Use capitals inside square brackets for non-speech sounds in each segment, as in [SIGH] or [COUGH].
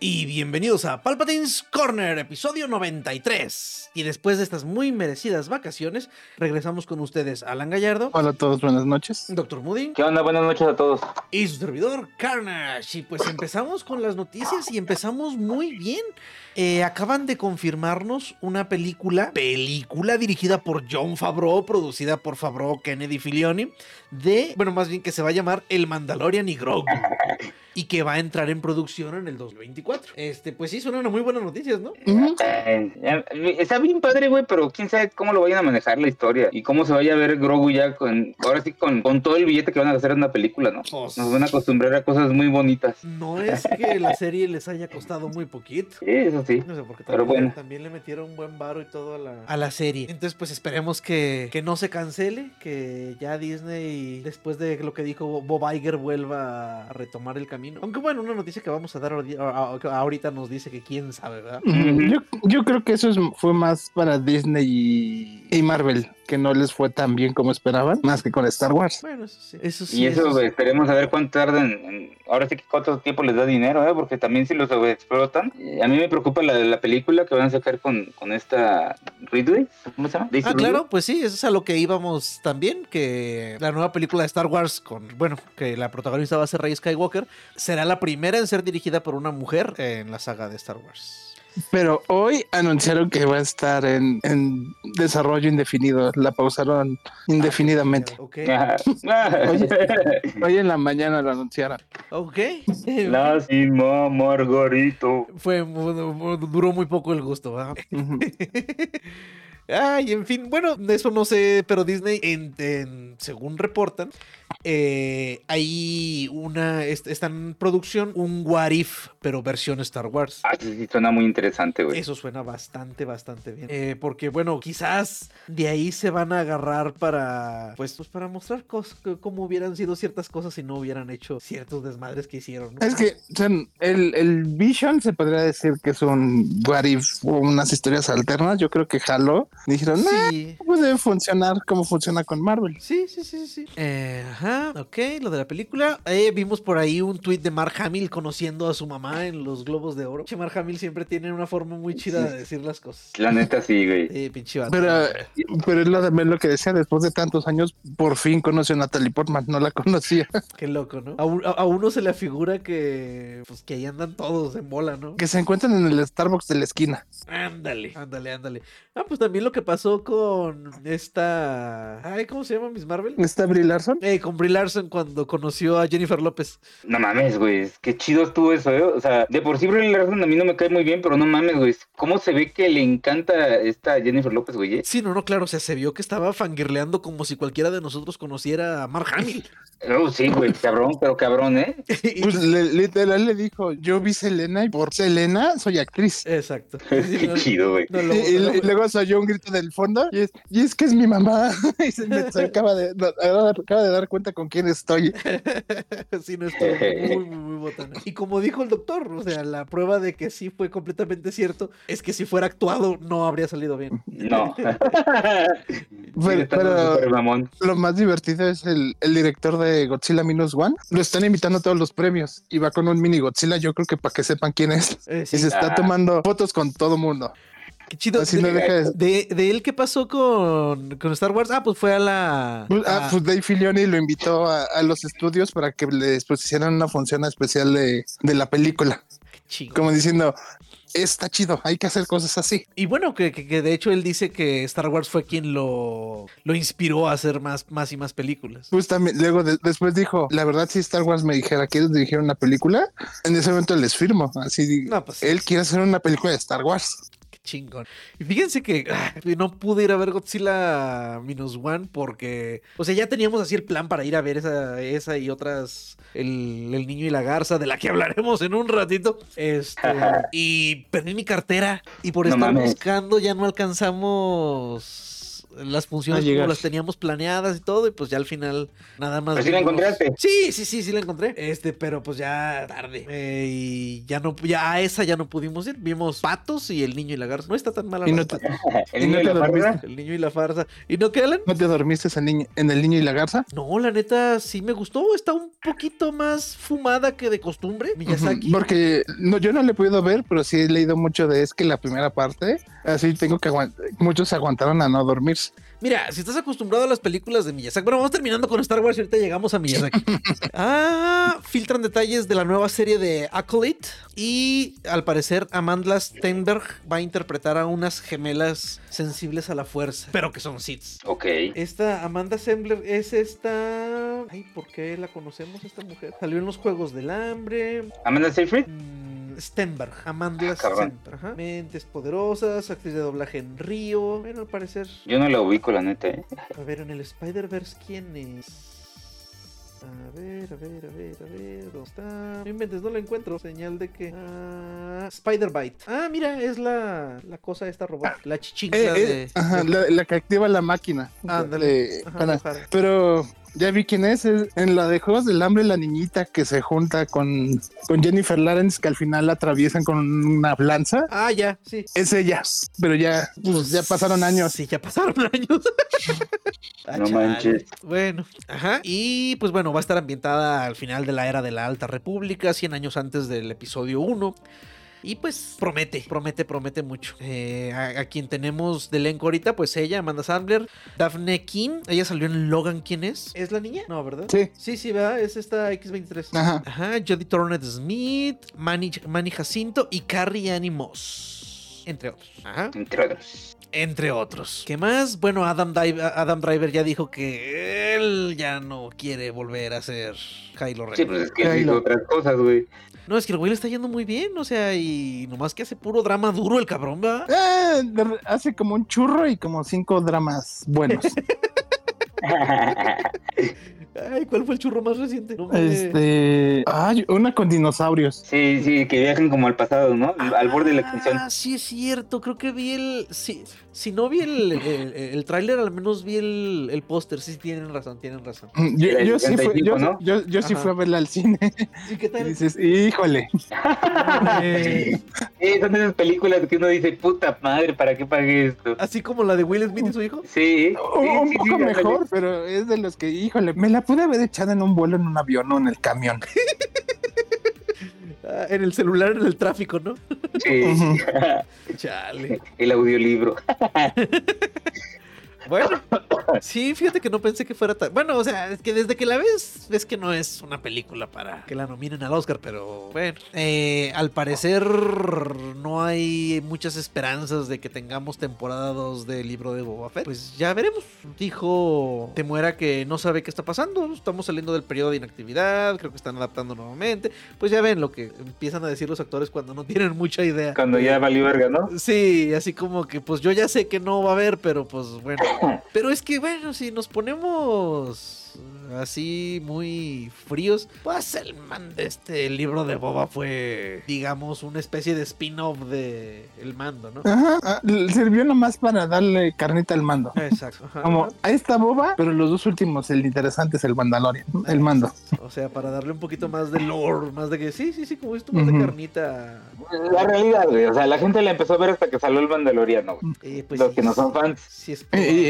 Y bienvenidos a Palpatine's Corner, episodio 93. Y después de estas muy merecidas vacaciones, regresamos con ustedes Alan Gallardo. Hola a todos, buenas noches. Doctor Moody. ¿Qué onda? Buenas noches a todos. Y su servidor Carnage. Y pues empezamos con las noticias y empezamos muy bien. Eh, acaban de confirmarnos una película, película dirigida por John Favreau, producida por Favreau Kennedy Filioni, de, bueno, más bien que se va a llamar El Mandalorian y Grogu. [LAUGHS] y que va a entrar en producción en el 2024. Este, pues sí, son una muy buenas noticias, ¿no? Eh, está bien padre, güey, pero quién sabe cómo lo vayan a manejar la historia y cómo se vaya a ver Grogu ya con, ahora sí, con, con todo el billete que van a hacer en una película, ¿no? Pues- Nos van a acostumbrar a cosas muy bonitas. No es que la serie les haya costado muy poquito. Sí, eso sí. No sé, porque Pero también, bueno. también le metieron un buen varo y todo a la, a la serie. Entonces, pues esperemos que, que no se cancele, que ya Disney, después de lo que dijo Bob Iger, vuelva a retomar el camino. Aunque bueno, una noticia que vamos a dar ahorita nos dice que quién sabe, ¿verdad? Yo, yo creo que eso es- fue más para Disney y, y Marvel, que no les fue tan bien como esperaban, más que con Star Wars. Bueno, eso sí. Eso sí Y eso, sí. esperemos a ver cuánto tardan. en- ahora sí que cuánto tiempo les da dinero, ¿eh? Porque también si los explotan. A mí me preocupa la, la película que van a sacar con, con esta Ridley. ¿Cómo se llama? Daisy Ah, Ridley. claro, pues sí, eso es a lo que íbamos también, que la nueva película de Star Wars, con, bueno, que la protagonista va a ser Rey Skywalker, será la primera en ser dirigida por una mujer en la saga de Star Wars. Pero hoy anunciaron que va a estar en, en desarrollo indefinido, la pausaron indefinidamente. Oye. [LAUGHS] Hoy en la mañana lo anunciaron. ok. Lástima, Margarito. Fue, duró muy poco el gusto. [LAUGHS] Ay, en fin, bueno, eso no sé, pero Disney, en, en- según reportan, eh, hay una, est- está en producción un What If, pero versión Star Wars. Ah, sí, sí, suena muy interesante, güey. Eso suena bastante, bastante bien. Eh, porque, bueno, quizás de ahí se van a agarrar para, pues, pues para mostrar cómo hubieran sido ciertas cosas si no hubieran hecho ciertos desmadres que hicieron. ¿no? Es que son, el, el Vision se podría decir que es un what if o unas historias alternas. Yo creo que Halo dijeron, "Nah, Sí. puede funcionar como funciona con Marvel. Sí, sí, sí, sí. Eh, ajá, ok, lo de la película. Eh, vimos por ahí un tuit de Mark Hamill conociendo a su mamá en los Globos de Oro. Che, Mark Hamill siempre tiene una forma muy chida de decir las cosas. La neta sí, güey. Eh, pinche vato. Pero, pero es lo, de- lo que decía, después de tantos años, por fin conoció a Natalie Portman, no la conocía. [LAUGHS] Qué loco, ¿no? A, un- a- a uno se le figura que, pues, que ahí andan todos en bola, ¿no? Que se encuentran en el Starbucks de la esquina. Ándale, ándale, ándale. Ah, pues también lo que pasó con esta. Ay, ¿cómo se llama Miss Marvel? ¿Está Brie Larson? Eh, con Brie Larson cuando conoció a Jennifer López. No mames, güey. Qué chido estuvo eso, ¿eh? O sea, de por sí Brie Larson a mí no me cae muy bien, pero no mames, güey. ¿Cómo se ve que le encanta esta Jennifer López, güey? eh? Sí, no, no, claro, o sea, se vio que estaba fangirleando como si cualquiera de nosotros conociera a Mark Hamill. Oh, sí, güey, cabrón, pero cabrón, ¿eh? [LAUGHS] Pues le- literal le dijo, yo vi Selena y por Selena soy actriz. Exacto. [LAUGHS] Qué chido, güey. No, Y, y- lo- y luego se oyó un grito del fondo y es, y es que es mi mamá. [LAUGHS] y se, me- se acaba, de, no, acaba de dar cuenta con quién estoy. [LAUGHS] sí, no estuvo muy, muy, muy botana. Y como dijo el doctor, o sea, la prueba de que sí fue completamente cierto es que si fuera actuado no habría salido bien. No. [LAUGHS] Pero-. Lo más divertido es el, el director de Godzilla Minus One. Lo están invitando a todos los premios y va con un mini Godzilla. Yo creo que para que sepan quién es. Eh, Y se está Ah. tomando fotos con todo mundo. Qué chido. Así de, no deja de- de- de él, ¿qué pasó con, con Star Wars? Ah, pues fue a la. Pues, a- ah, pues Dave Filoni lo invitó a, a los estudios para que les pues, hicieran una función especial de, de la película. qué chido. Como diciendo, está chido, hay que hacer cosas así. Y bueno, que, que- que de hecho él dice que Star Wars fue quien lo, lo inspiró a hacer más, más y más películas. Pues también, luego de- después dijo, la verdad, si Star Wars me dijera, ¿quieres dirigir una película? En ese momento les firmo. Así, No, pues- él quiere hacer una película de Star Wars. Chingón. Y fíjense que ah, no pude ir a ver Godzilla Minus One porque, o sea, ya teníamos así el plan para ir a ver esa, esa y otras, el, el niño y la garza, de la que [LAUGHS] hablaremos en un ratito. Este, [LAUGHS] y perdí mi cartera y por No estar mames. buscando ya no alcanzamos las funciones como las teníamos planeadas y todo y pues ya al final nada más Pero sí la encontraste. Sí, sí, sí, sí la encontré. Este, pero pues ya tarde. Eh, y ya no, ya a esa ya no pudimos ir. Vimos patos y el niño y la garza. No está tan mala Y la no te, [LAUGHS] El ¿Y niño no y la farsa. el niño y la farsa. ¿Y no qué, Alan? ¿no te dormiste en, niño- en el niño y la garza? No, la neta sí me gustó. Está un poquito más fumada que de costumbre. Miyazaki. Porque no, yo no le he podido ver, pero sí he leído mucho de es que la primera parte, así tengo que aguantar. Muchos aguantaron a no Mira, si estás acostumbrado a las películas de Miyazaki. Bueno, vamos terminando con Star Wars y ahorita llegamos a Miyazaki. [LAUGHS] ah, filtran detalles de la nueva serie de Acolyte. Y al parecer, Amanda Stenberg va a interpretar a unas gemelas sensibles a la fuerza, pero que son Siths. Ok. Esta Amanda Sembler es esta. Ay, ¿por qué la conocemos esta mujer? Salió en los Juegos del Hambre. Amanda Seyfried. Mm, Stenberg, Amanda Ah, cabrón. Stenberg. ajá. Mentes poderosas, actriz de doblaje en Río. Bueno, al parecer. Yo no la ubico, la neta. ¿eh? A ver, en el Spider-Verse, ¿quién es? A ver, a ver, a ver, a ver. ¿Dónde está? No inventes, no la encuentro. Señal de que. Ah, Spider-Bite. Ah, mira, es la, la cosa esta robot. La chichincla Eh, eh, de. ajá, la, la que activa la máquina. Ándale. Eh, Ajá, para- O'Hara. pero ya vi quién es, es en la de Juegos del Hambre, la niñita que se junta con, con Jennifer Lawrence, que al final la atraviesan con una lanza. Ah, ya, sí. Es ella, pero ya, pues, ya pasaron años. Sí, ya pasaron [LAUGHS] años. Ah, No chale. manches. Bueno, ajá. Y pues bueno, va a estar ambientada al final de la era de la Alta República, 100 años antes del episodio 1. Y pues promete, promete, promete mucho. Eh, a, a quien tenemos de elenco ahorita, pues ella, Amanda Sandler, Daphne King, ella salió en Logan, ¿quién es? ¿Es la niña? No, ¿verdad? Sí. Sí, sí, ¿verdad? Es esta X23. Ajá. Ajá, Jodie Tornet Smith, Manny, Manny Jacinto y Carrie Annie Moss. Entre otros. Ajá. Entre otros. Entre otros. ¿Qué más? Bueno, Adam, Dive- Adam Driver ya dijo que él ya no quiere volver a ser Kylo Ren. Sí, pues es que Kylo. hizo otras cosas, güey. No, es que el güey le está yendo muy bien, o sea, y nomás que hace puro drama duro el cabrón, ¿va? Eh, hace como un churro y como cinco dramas buenos. [LAUGHS] Ay, ¿cuál fue el churro más reciente? No me- este, ay, una con dinosaurios. Sí, sí, que viajan como al pasado, ¿no? Al borde de la extinción. Ah, sí es cierto, creo que vi el... Sí, si no vi el, el, el tráiler, al menos vi el, el póster. Sí, tienen razón, tienen razón. Mm, Yo, sí, fui, 75, yo, ¿no? yo- yo sí fui a verla al cine. ¿Y qué Y tal? dices, híjole. Eh, [LAUGHS] Sí, son esas películas que uno dice, puta madre, ¿para qué pagué esto? Así como la de Will Smith y su hijo. Sí, Un, sí, un sí, poco sí, mejor, pero es de los que, híjole, me la pude haber echado en un vuelo, en un avión o en el camión. Ah, en el celular, en el tráfico, ¿no? Sí. Chale. El audiolibro. [LAUGHS] Bueno, [COUGHS] sí, fíjate que no pensé que fuera tan. Bueno, o sea, es que desde que la ves, ves que no es una película para que la nominen al Oscar, pero bueno. Eh, al parecer, no hay muchas esperanzas de que tengamos temporada 2 del libro de Boba Fett. Pues ya veremos. Dijo Temuera que no sabe qué está pasando. Estamos saliendo del periodo de inactividad. Creo que están adaptando nuevamente. Pues ya ven lo que empiezan a decir los actores cuando no tienen mucha idea. Cuando ya valió verga, ¿no? Sí, así como que pues yo ya sé que no va a haber, pero pues bueno. [LAUGHS] Pero es que bueno, si nos ponemos así muy fríos, pues el man de este libro de Boba fue, digamos, una especie de spin-off de El Mando, ¿no? Ajá, ah, sirvió nomás para darle carnita al mando. Exacto. ajá, Como, ahí está boba, pero los dos últimos, el interesante es el Mandalorian, el mando. O sea, para darle un poquito más de lore, más de que sí, sí, sí, como esto, más de carnita. La realidad, güey. O sea, la gente la empezó a ver hasta que salió el Mandaloriano, güey. Eh, pues Los sí, que no son fans. Sí, es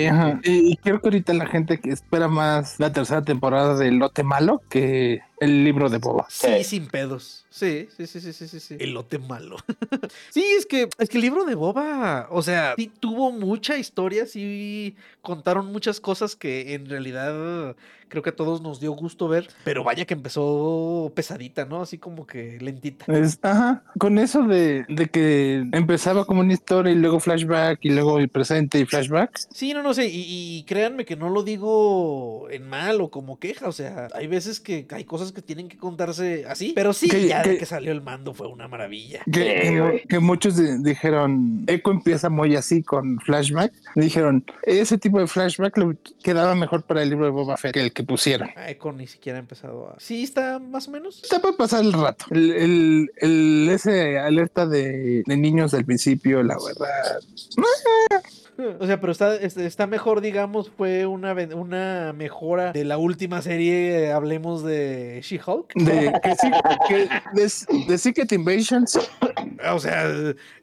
ajá, y- y creo que ahorita la gente que espera más la tercera temporada de Lote Malo que el libro de Boba. Sí, Sí. sin pedos. Sí, sí, sí, sí, sí, sí, sí. Elote malo. [LAUGHS] sí, es que, es que el libro de Boba, o sea, sí tuvo mucha historia, sí contaron muchas cosas que en realidad creo que a todos nos dio gusto ver, pero vaya que empezó pesadita, ¿no? Así como que lentita. Es, ajá, con eso de, de que empezaba como una historia y luego flashback y luego el presente y flashback. Sí, no, no sé, y, y créanme que no lo digo en personal o como queja. O sea, hay veces que hay cosas que tienen que contarse así. Pero sí, Que- ya de que- salió el mando fue una maravilla. Que, muchos di- dijeron, Echo empieza muy así con flashback. Dijeron, ese tipo de flashback le quedaba mejor para el libro de Boba Fett que el que pusieron. Ah, Echo ni siquiera ha empezado a. Sí, está más o menos. Está para pasar el rato. El, el- el- ese alerta de, de niños del principio, la verdad. O sea, pero está, es- está mejor, digamos, fue una, una mejora de la última serie, hablemos de She-Hulk. De, que sí, que de, de Secret Invasions. O sea,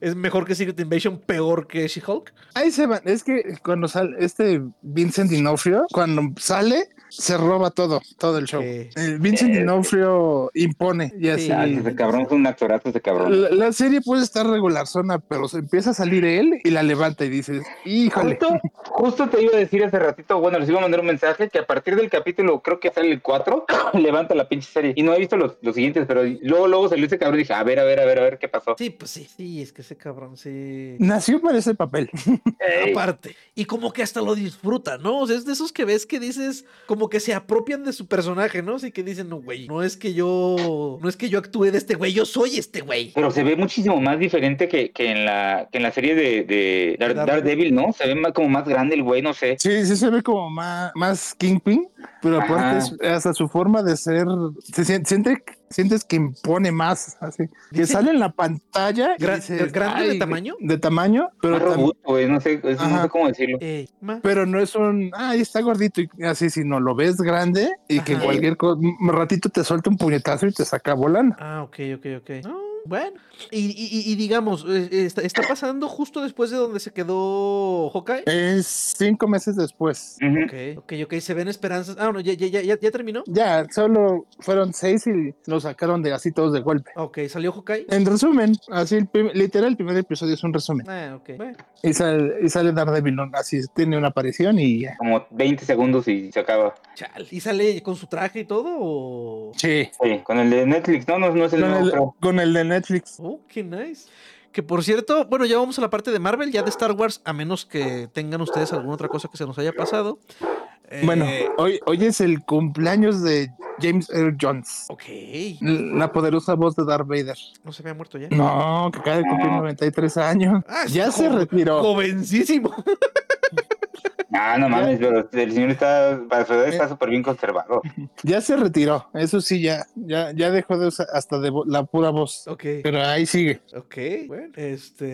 es mejor que Secret Invasion, peor que She-Hulk. Ahí se van. Es que cuando sale este Vincent D'Onofrio, cuando sale, se roba todo, todo el show. Sí. El Vincent D'Onofrio impone y así. Sí. Ah, ese cabrón es un actorazo ese cabrón. La, la serie puede estar regular zona, pero se empieza a salir él y la levanta y dices, híjole. Justo, justo te iba a decir hace ratito, bueno, les iba a mandar un mensaje que a partir del capítulo, creo que sale el 4, [CLEARS THROAT] levanta la pinche serie. Y no he visto los, los siguientes, pero luego, luego salió ese cabrón y dije, a ver, a ver, a ver, a ver qué pasó. Sí, pues sí, sí, es que ese cabrón sí. Nació para ese papel. [LAUGHS] Ey, Aparte. Y como que hasta lo disfruta, ¿no? O sea, es de esos que ves que dices, como que se apropian de su personaje, ¿no? Así que dicen, no, güey, no es que yo, no es que yo actúe de este güey, yo soy este güey. Pero se ve muchísimo más diferente que, que en la que en la serie de, de Dar- Daredevil. ¿no? Se ve más, como más grande el güey, no sé. Sí, sí se ve como más, más Kingpin, pero aparte es- hasta su forma de ser, se sien- siente, sientes que impone más, así. Que Dice- sale en la pantalla. Gra- dices, ¿grande de "Ay, tamaño? De tamaño, pero, robusto, güey, no sé, no cómo decirlo. Eh, pero no es un, ay, está gordito y así, sino lo ves grande y que cualquier ratito te suelta un puñetazo y te saca volando. Ah, ok, ok, ok. No, bueno. Y, y- y- y digamos, eh, está, está pasando justo después de donde se quedó Hawkeye. Es cinco meses después. Ujú. Ok, ok, ok, se ven esperanzas. Ah, no, ya, ya, ya, ya, terminó. Ya, solo fueron seis y lo sacaron de así todos de golpe. Ok, salió Hawkeye. En resumen, así el prim- literal, el primer episodio es un resumen. Ah, ok. Bueno, Y sale, y sale Daredevil, ¿no? así tiene una aparición y ya. Como 20 segundos y se acaba. chal. ¿Y sale con su traje y todo? O... Sí. Sí, con el de Netflix, no, no, no es el Con nuevo, el, con el de Netflix. Oh, qué nice. Que por cierto, bueno, ya vamos a la parte de Marvel, ya de Star Wars, a menos que tengan ustedes alguna otra cosa que se nos haya pasado. Eh, Bueno, hoy, hoy es el cumpleaños de James Earl Jones, Ok. la poderosa voz de Darth Vader. No se había muerto ya. No, que acaba de cumplir 93 años. Ah, ya se retiró. Jovencísimo. [LAUGHS] Ah, no mames, pero el señor está, para su edad está súper bien conservado. [LAUGHS] Ya se retiró. Eso sí, ya, ya, ya dejó de usar hasta de la pura voz. Ok. Pero ahí sigue. Ok, bueno, este.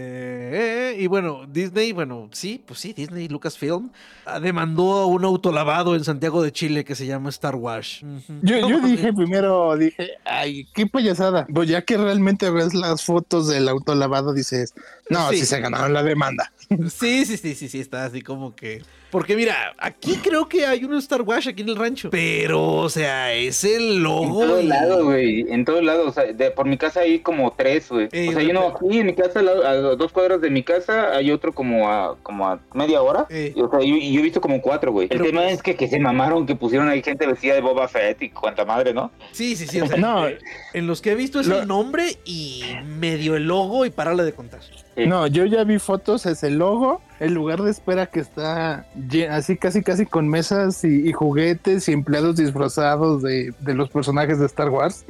eh, y bueno, Disney, bueno, sí, pues sí, Disney Lucasfilm ah, demandó a un autolavado en Santiago de Chile que se llama Star Wars. Ujú. Yo, No yo mames. dije primero, dije, ay, qué payasada. Pues ya que realmente ves las fotos del autolavado, dices, no, Sí. si se ganaron la demanda. Sí, sí, sí, sí, sí, está así como que. Porque mira, aquí creo que hay un Star Wars aquí en el rancho. Pero, o sea, es el En logo. todos y- lados, güey, en todos lados. O sea, de, por mi casa hay como tres, güey. Ey, o sea, hay uno repente. aquí en mi casa, lado- a dos cuadras de mi casa, hay otro como a, como a media hora. Y, o sea, yo, y yo he visto como cuatro, güey. El Pero tema pues- es que, que se mamaron, que pusieron ahí gente vestida de Boba Fett y cuanta madre, ¿no? Sí, sí, sí. O [LAUGHS] sea, No. eh, en los que he visto es Lo- el nombre y medio el logo y parale de contar. Sí. No, yo ya vi fotos, es el logo, el lugar de espera que está así casi casi con mesas y, y juguetes y empleados disfrazados de, de los personajes de Star Wars.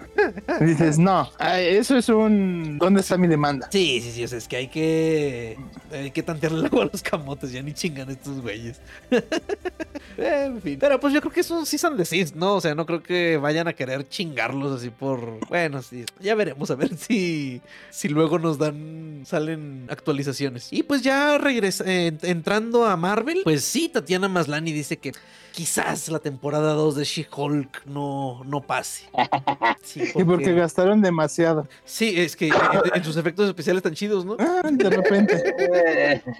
Y [LAUGHS] dices, no, ay, eso es un... ¿Dónde está mi demanda? Sí, sí, sí. O sea, es que hay que. Hay que tantearle el agua a los camotes. Ya ni chingan estos güeyes. [LAUGHS] en fin. Pero pues yo creo que eso sí son de Sith, ¿no? O sea, no creo que vayan a querer chingarlos así por. Bueno, sí. Ya veremos a ver si. Si luego nos dan. Salen actualizaciones. Y pues ya regresa. eh, entrando a Marvel. Pues sí, Tatiana Maslani dice que. Quizás la temporada 2 de She-Hulk no, no pase. [LAUGHS] Sí, Y porque gastaron demasiado. Sí, es que en, en sus efectos especiales tan chidos, ¿no? Ah, de repente. [LAUGHS]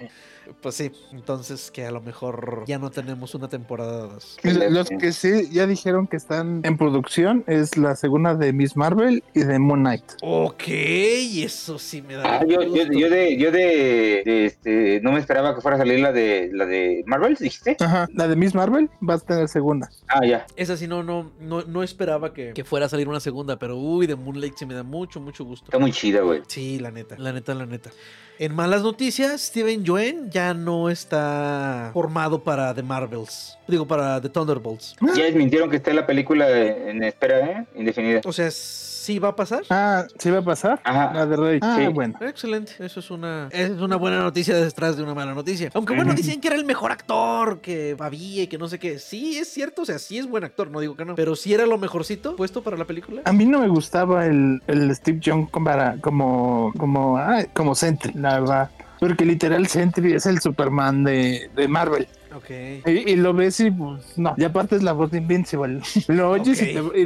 Pues sí, entonces que a lo mejor ya no tenemos una temporada 2. Los que sí ya dijeron que están en producción es la segunda de Miss Marvel y de Moon Knight. Ok, eso sí me da. Ah, yo, yo, gusto. yo de, yo de, de, este, no me esperaba que fuera a salir la de, la de Marvel, dijiste. Ajá, la de Miss Marvel va a tener segunda. Ah, ya. Esa sí, no, no, no, no esperaba que, que fuera a salir una segunda, pero uy, de Moonlight sí me da mucho, mucho gusto. Está muy chida, güey. Sí, la neta, la neta, la neta. En malas noticias, Steven Joen ya no está formado para The Marvels. Digo, para The Thunderbolts. Ya desmintieron que está la película en espera, ¿eh? Indefinida. O sea, ¿sí va a pasar? Ah, ¿sí va a pasar? Ajá. La de Rey. Ah, Sí. bueno. Excelente, eso es una es una buena noticia detrás de una mala noticia. Aunque bueno, dicen que era el mejor actor que había y que no sé qué. Sí, es cierto, o sea, sí es buen actor, no digo que no. Pero sí era lo mejorcito puesto para la película. A mí no me gustaba el, el Steve Young como, para- como, como, ah, como Sentry, la verdad. Porque literal Sentry es el Superman de, de Marvel. Ok. Y, y lo ves y pues no. Y aparte es la voz de Invincible. [LAUGHS] Lo oyes y, te-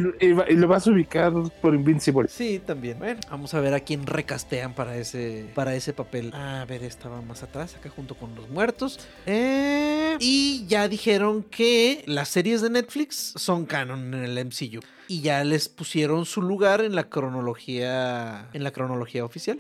y lo vas a ubicar por Invincible. Sí, también. Bueno, vamos a ver a quién recastean para ese, para ese papel. A ver, estaba más atrás, acá junto con los muertos. Eh, y ya dijeron que las series de Netflix son canon en el MCU. Y ya les pusieron su lugar en la cronología. En la cronología oficial.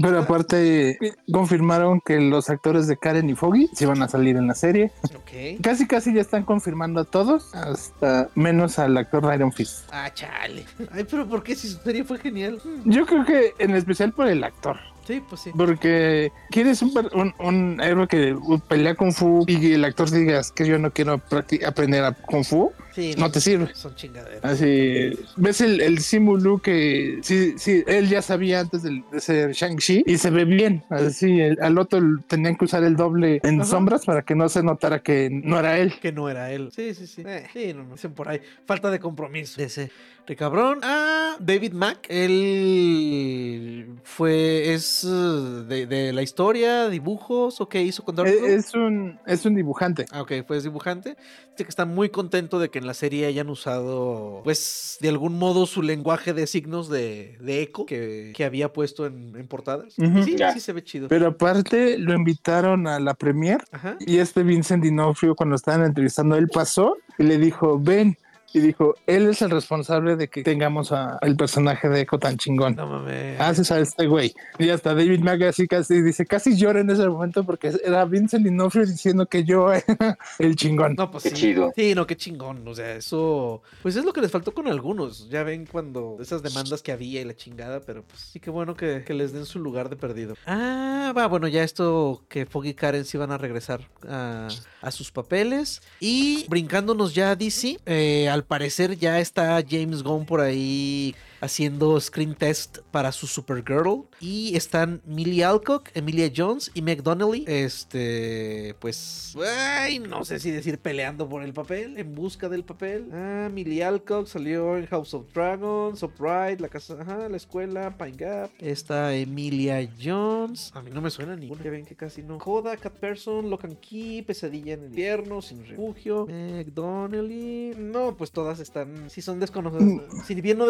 Pero aparte confirmaron que los actores de Karen y Foggy se van a salir en la serie. Ok. Casi casi ya están confirmando a todos, hasta menos al actor Iron Fist. Ah, chale. Ay, pero ¿por qué si su serie fue genial? Yo creo que en especial por el actor. Sí, pues sí. Porque quieres un, un, un héroe que pelea Kung Fu y el actor digas que yo no quiero aprender a Kung Fu, Sí, no te sirve. Son chingaderas. Así, ves el, el Simu Lu que sí, sí, él ya sabía antes de, de ser Shang-Chi y se ve bien. Así, el- al otro tenían que usar el doble en Ajá. sombras para que no se notara que no era él. Que no era él. Sí, sí, sí. Eh, sí, no, no. Dicen por ahí. Falta de compromiso. Ese cabrón. Ah, David Mack. Él fue. Es uh, de, de la historia, dibujos. ¿O qué hizo con Dark Es, Knight? es un, es un dibujante. Ah, ok, fue dibujante. Dice que está muy contento de que en la serie hayan usado, pues, de algún modo su lenguaje de signos de, de eco que, que había puesto en, en portadas. Ujú. Sí, sí se ve chido. Pero aparte lo invitaron a la premier Ajá. y este Vincent D'Onofrio cuando estaban entrevistando él pasó y le dijo ven y dijo él es el responsable de que tengamos a- al personaje de Echo tan chingón. No mames. Haces a este güey. Y hasta David Mack así casi dice, casi llora en ese momento porque era Vincent D'Onofrio diciendo que yo era el chingón. No, pues Qué sí. chido. Sí, no, qué chingón. O sea, eso. Pues es lo que les faltó con algunos. Ya ven cuando. Esas demandas que había y la chingada. Pero pues sí, qué bueno que, que les den su lugar de perdido. Ah, va, bueno, ya esto que Foggy y Karen sí van a regresar a, a sus papeles. Y brincándonos ya a DC. eh, al parecer ya está James Gunn por ahí haciendo screen test para su Supergirl. Y están Millie Alcock, Emilia Jones y Meg Donnelly. Este, pues, ay, no sé si decir peleando por el papel, en busca del papel. Ah, Millie Alcock salió en House of Dragons, Upright, la casa, ajá, la escuela, Pine Gap. Está Emilia Jones. A mí no me suena ninguna. Ya ven que casi no. Coda, Cat Person, Lock and Key, Pesadilla en el invierno, Sin Refugio, Meg Donnelly. No, pues todas están, si son desconocidas, si bien no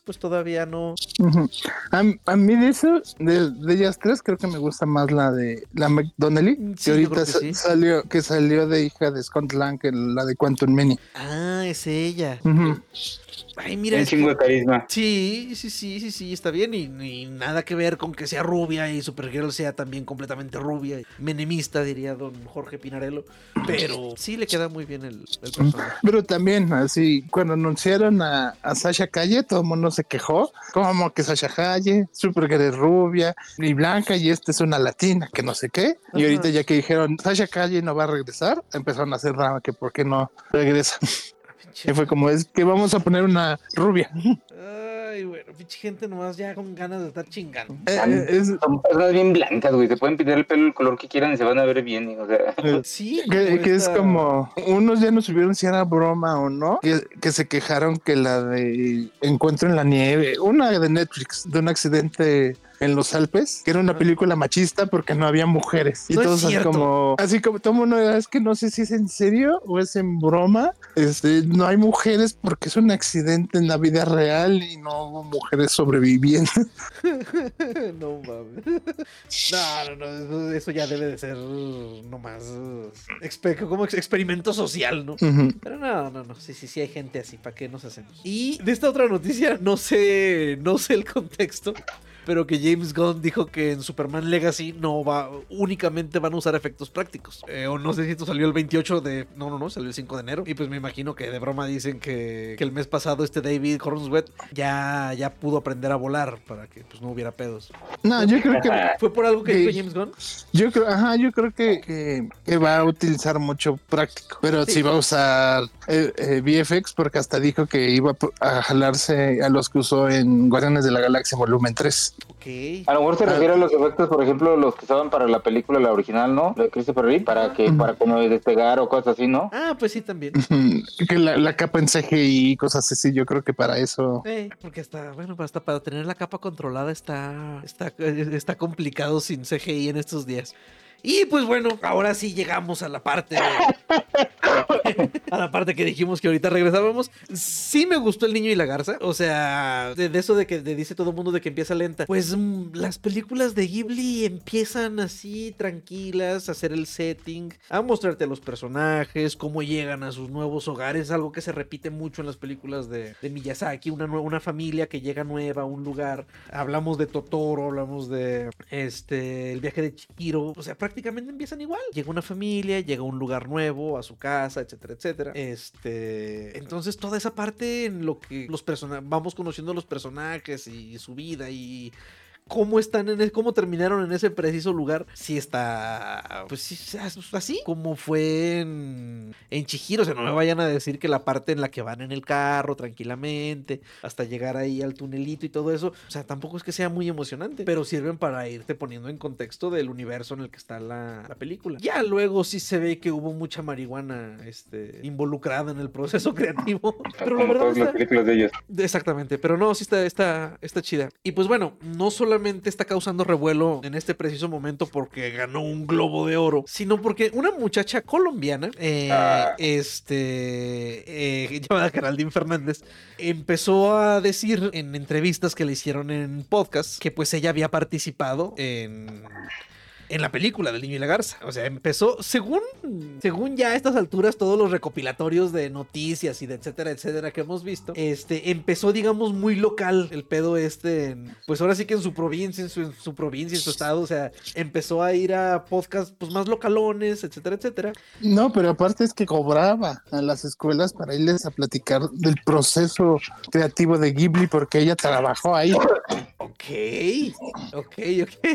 pues todavía no. A, a mí de eso, de, de ellas tres, creo que me gusta más la de la McDonnelly, Mm, que sí, ahorita que sa- sí. salió, que salió de hija de Scott Lang, que la de Quantum Many. Ah, es ella. Ujú. Ay, mira, Un chingo de carisma. Sí, sí, sí, sí, sí, está bien. Y, y nada que ver con que sea rubia y Supergirl sea también completamente rubia. y Menemista, diría don Jorge Pinarello. Pero sí le queda muy bien el, el personaje. Pero también, así, cuando anunciaron a, a Sasha Calle, todo el mundo se quejó. como que Sasha Calle? Supergirl es rubia y blanca y esta es una latina, que no sé qué. Y Ajá. ahorita ya que dijeron, Sasha Calle no va a regresar, empezaron a hacer drama que por qué no regresa. [LAUGHS] Y fue como, es que vamos a poner una rubia. Ay, bueno, pinche gente nomás ya con ganas de estar chingando. Eh, eh, es, Son personas bien blancas, güey. Se pueden pintar el pelo el color que quieran y se van a ver bien. O sea, Sí, Que, que es como, unos ya no supieron si era broma o no, que, que se quejaron que la de Encuentro en la Nieve, una de Netflix, de un accidente en los Alpes, que era una película machista porque no había mujeres. Y No todos así como, así como todo mundo es que no sé si es en serio o es en broma. Este, no hay mujeres porque es un accidente en la vida real y no hubo mujeres sobreviviendo. [LAUGHS] [LAUGHS] no mames. No, no, no, eso, eso ya debe de ser nomás uh, expe- como ex- experimento social, ¿no? Pero no, no, no, sí, sí, sí hay gente así, ¿para qué nos hacemos? Y de esta otra noticia, no sé, no sé el contexto, pero que James Gunn dijo que en Superman Legacy no va, únicamente van a usar efectos prácticos. Eh, o no sé si esto salió el 28 de, no, no, no, salió el 5 de enero. Y pues me imagino que de broma dicen que, que el mes pasado este David Hornswet ya, ya pudo aprender a volar para que pues no hubiera pedos. No, yo creo que ¿Fue por algo que Sí. dijo James Gunn? yo creo, ajá, yo creo que, que- que va a utilizar mucho práctico, pero sí, va a usar eh, eh, VFX porque hasta dijo que iba a jalarse a los que usó en Guardianes de la Galaxia Volumen 3. Ok. A lo mejor se Ah. refiere a los efectos, por ejemplo, los que estaban para la película, la original, ¿no? De Christopher Reeve, para que, para como despegar o cosas así, ¿no? Ah, pues sí, también. que la, la capa en CGI y cosas así, yo creo que para eso. Eh, porque hasta, bueno, hasta para tener la capa controlada está, está, está complicado sin CGI en estos días. Y pues bueno, ahora sí llegamos a la parte [LAUGHS] a la parte que dijimos que ahorita regresábamos. Sí me gustó el niño y la garza. O sea, de, de eso de que de dice todo el mundo de que empieza lenta. Pues mm, las películas de Ghibli empiezan así tranquilas, a hacer el setting, a mostrarte a los personajes, cómo llegan a sus nuevos hogares, algo que se repite mucho en las películas de, de Miyazaki, una, una familia que llega nueva a un lugar. Hablamos de Totoro, hablamos de este el viaje de Chihiro, o sea, prácticamente empiezan igual. Llega una familia, llega un lugar nuevo, a su casa, etcétera, etcétera. Este, entonces toda esa parte en lo que los vamos conociendo a los personajes y su vida y cómo están en el, cómo terminaron en ese preciso lugar, sí está, pues sí, así como fue en, en Chihiro, o sea, no me vayan a decir que la parte en la que van en el carro tranquilamente, hasta llegar ahí al tunelito y todo eso, o sea, tampoco es que sea muy emocionante, pero sirven para irte poniendo en contexto del universo en el que está la, la película. Ya luego sí se ve que hubo mucha marihuana este, involucrada en el proceso [LAUGHS] creativo, pero la verdad todas las está, películas de ellos. Exactamente, pero no, sí está, está, está chida. Y pues bueno, no solamente está causando revuelo en este preciso momento porque ganó un globo de oro, sino porque una muchacha colombiana, eh, Ah. este, eh, [LAUGHS] llamada Geraldine Fernández, empezó a decir en entrevistas que le hicieron en podcast que pues ella había participado en en la película del niño y la garza. O sea, empezó, según, según ya a estas alturas, todos los recopilatorios de noticias y de etcétera, etcétera que hemos visto, este, empezó, digamos, muy local el pedo este, en- pues ahora sí que en su provincia, en su, en su provincia, en su estado, o sea, empezó a ir a podcasts pues más localones, etcétera, etcétera. No, pero aparte es que cobraba a las escuelas para irles a platicar del proceso creativo de Ghibli porque ella trabajó ahí. Ok, [LAUGHS] ok, ok.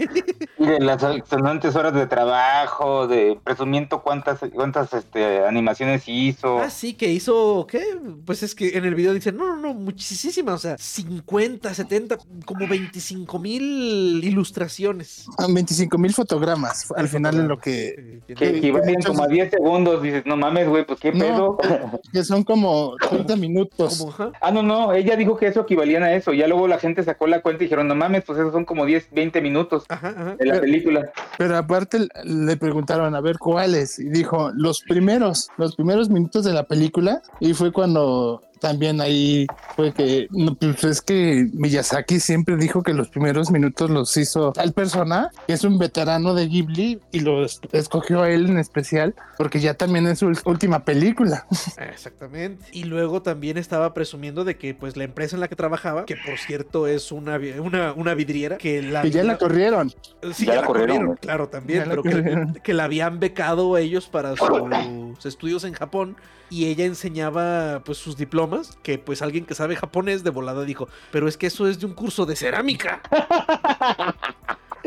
Y de las excelentes horas de trabajo, de presumiendo cuántas, cuántas este, animaciones hizo. Ah, sí, que hizo, ¿qué? Pues es que en el video dicen, no, no, no, muchísimas, o sea, 50, 70, como 25 mil ilustraciones. A 25 mil fotogramas al final es lo que, Sí, Que equivalen como a 10 segundos. Dices, no mames, güey, pues qué No. pedo. [LAUGHS] que son como 30 minutos. Ah, no, no, ella dijo que eso equivalían a eso. Ya luego la gente sacó la cuenta y dijeron, no mames, pues esos son como 10, 20 minutos Ajá, ajá. de la Pero- película. Pero aparte le preguntaron a ver cuáles y dijo los primeros, los primeros minutos de la película y fue cuando también ahí fue que no, pues es que Miyazaki siempre dijo que los primeros minutos los hizo tal persona que es un veterano de Ghibli y los escogió a él en especial porque ya también es su última película. [LAUGHS] Exactamente. Y luego también estaba presumiendo de que pues la empresa en la que trabajaba, que por cierto es una, una, una vidriera, que la... Que ya la corrieron. Sí, Ya ya, la corrieron, corrieron, claro, también, Ya la pero que, que la habían becado ellos para sus estudios en Japón y ella enseñaba pues sus diplomas, que pues alguien que sabe japonés de volada dijo, pero es que eso es de un curso de cerámica. [LAUGHS]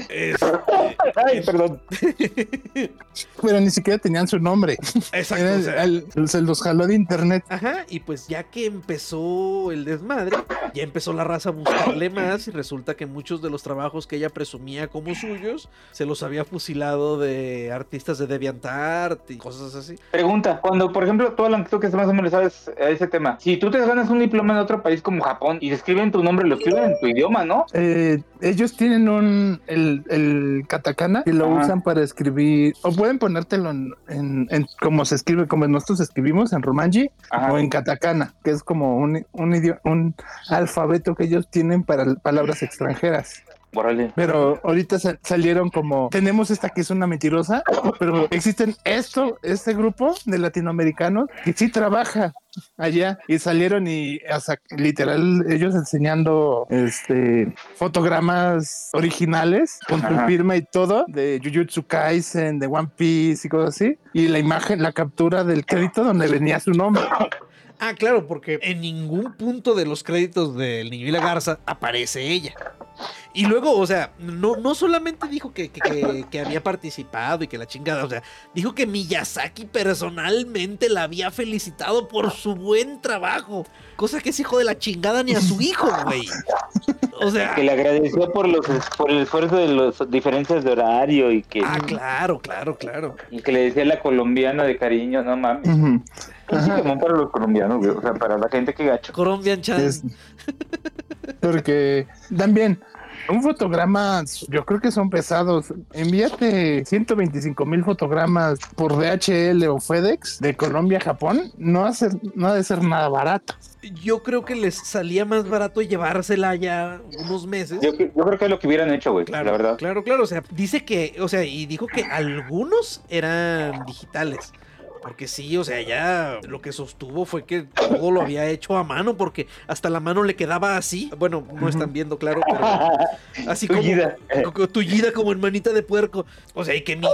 Este, [LAUGHS] Ay, perdón. [LAUGHS] Pero ni siquiera tenían su nombre. exacto. Era o el- sea, el- se los jaló de internet. Ajá, y pues ya que empezó el desmadre, ya empezó la raza a buscarle más y resulta que muchos de los trabajos que ella presumía como suyos se los había fusilado de artistas de DeviantArt y cosas así. Pregunta, cuando por ejemplo tú Alan, tú que más o menos sabes a ese tema, si tú te ganas un diploma en otro país como Japón y escriben tu nombre, lo escriben en tu idioma, ¿no? Eh, ellos tienen un el, el katakana que lo Ajá. usan para escribir o pueden ponértelo en, en- en como se escribe como nosotros escribimos en romanji Ajá. o en katakana que es como un un, un alfabeto que ellos tienen para palabras extranjeras Pero ahorita sa- salieron como, tenemos esta que es una mentirosa, pero existen esto, este grupo de latinoamericanos que sí trabaja allá y salieron y hasta literal ellos enseñando este fotogramas originales con su firma y todo de Jujutsu Kaisen, de One Piece y cosas así y la imagen, la captura del crédito donde venía su nombre. Ah, claro, porque en ningún punto de los créditos del Niño y la Garza aparece ella. Y luego, o sea, no, no solamente dijo que, que- que- que había participado y que la chingada, o sea, dijo que Miyazaki personalmente la había felicitado por su buen trabajo. Cosa que es hijo de la chingada ni a su hijo, güey. O sea, Que le agradeció por los por el esfuerzo de las diferencias de horario y que, ah, claro, claro, claro. y que le decía la colombiana de cariño, no mames. Ujú. Un Pokémon para los colombianos, güey. O sea, para la gente que gacho. Colombian Chan. Es- porque también un fotograma, yo creo que son pesados. Envíate 125 mil fotogramas por DHL o FedEx de Colombia a Japón. No, hace, no ha de ser nada barato. Yo creo que les salía más barato llevársela ya unos meses. Yo, yo creo que es lo que hubieran hecho, güey. Claro, La verdad. claro, claro. O sea, dice que, o sea, y dijo que algunos eran digitales. Porque sí, o sea, ya lo que sostuvo fue que todo lo había hecho a mano, porque hasta la mano le quedaba así. Bueno, no están viendo, claro, pero así como Tullida. co- co- tullida como en manita de puerco. O sea, y que mi,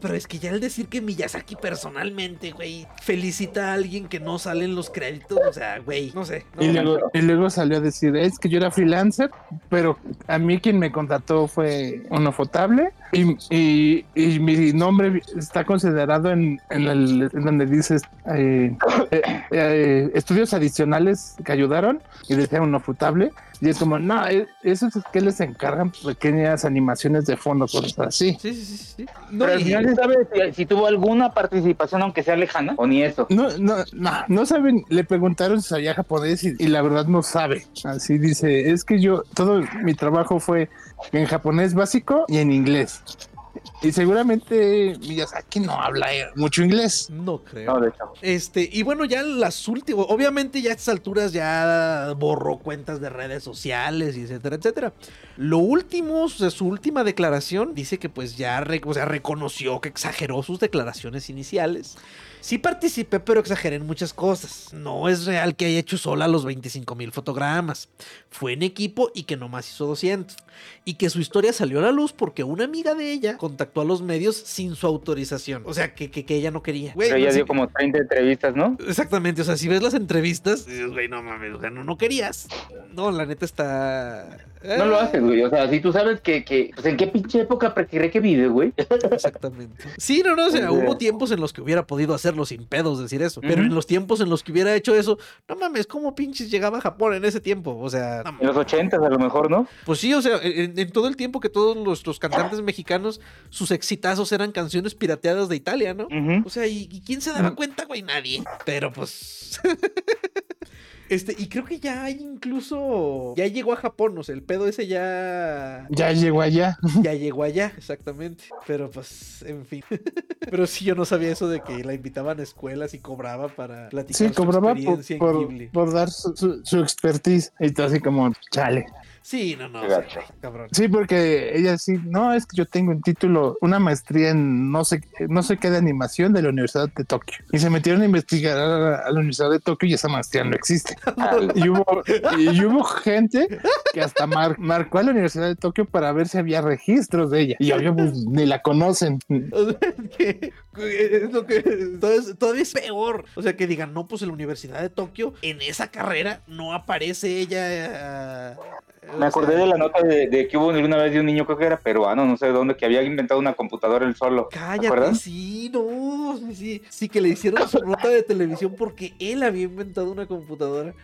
pero es que ya el decir que Miyazaki personalmente, güey, felicita a alguien que no sale en los créditos, o sea, güey, no sé. no, Y luego, y luego salió a decir, es que yo era freelancer, pero a mí quien me contrató fue uno fotable y, y- y mi nombre está considerado en, en, el- en donde dices eh, eh, eh, estudios adicionales que ayudaron y decía uno fotable. Y es como, no, eh, eso es que les encargan pequeñas animaciones de fondo, cosas así. Sí, sí, sí, sí. No, Pero al final sabe si, si tuvo alguna participación, aunque sea lejana, o ni eso. No, no, no, no saben, le preguntaron si sabía japonés y, y la verdad no sabe. Así dice, es que yo, todo mi trabajo fue en japonés básico y en inglés. Y seguramente Miyazaki no habla eh, mucho inglés. no creo. No, de hecho. Este, y bueno, ya las últimas, obviamente ya a estas alturas ya borró cuentas de redes sociales y etcétera, etcétera. Lo último, de su última declaración, dice que pues ya re- o sea, reconoció que exageró sus declaraciones iniciales. Sí participé, pero exageré en muchas cosas. No es real que haya hecho sola los 25 mil fotogramas. Fue en equipo y que nomás hizo 200. Y que su historia salió a la luz porque una amiga de ella contactó a los medios sin su autorización. O sea, que, que, que ella no quería. Güey, Pero no ella sé- dio como 30 entrevistas, ¿no? Exactamente, o sea, si ves las entrevistas, dices, güey, no mames, o sea, no, no querías. No, la neta está. No lo Eh, haces, güey. O sea, si tú sabes que, que pues en qué pinche época prequiré que vive, güey. Exactamente. Sí, no, no, [LAUGHS] o sea, hubo tiempos en los que hubiera podido hacerlo sin pedos decir eso. Pero en los tiempos en los que hubiera hecho eso, no mames, ¿cómo pinches llegaba a Japón en ese tiempo? O sea, no En los 80 a lo mejor, ¿no? Pues sí, o sea, en, en todo el tiempo que todos nuestros cantantes mexicanos, sus exitazos eran canciones pirateadas de Italia, ¿no? O sea, ¿y, y quién se daba cuenta, güey? Nadie. Pero pues. [LAUGHS] este, y creo que ya hay incluso. Ya llegó a Japón, o sea, el pedo ese ya. Ya llegó allá. [LAUGHS] Ya llegó allá, exactamente. Pero pues, en fin. [LAUGHS] Pero sí, yo no sabía eso de que la invitaban a escuelas y cobraba para platicar Sí, su cobraba por, por dar su, su- su expertise. Y todo así como, chale. Sí, no, no, o sea, gacho. cabrón. Sí, porque ella sí, no, es que yo tengo un título, una maestría en no sé, no sé qué de animación de la Universidad de Tokio. Y se metieron a investigar a la, a la Universidad de Tokio y esa maestría no existe. [LAUGHS] Y hubo, y hubo gente que hasta mar- marcó a la Universidad de Tokio para ver si había registros de ella. Y obvio, pues, ni la conocen. [LAUGHS] O sea, es que es lo que todavía es, todavía es peor. O sea, que digan, no, pues en la Universidad de Tokio, en esa carrera no aparece ella. eh, o Me acordé sea, de la nota de, de que hubo alguna vez de un niño, creo que era peruano, no sé de dónde, que había inventado una computadora él solo. ¿Te Cállate, sí, no, sí, sí, sí, que le hicieron su nota de televisión porque él había inventado una computadora.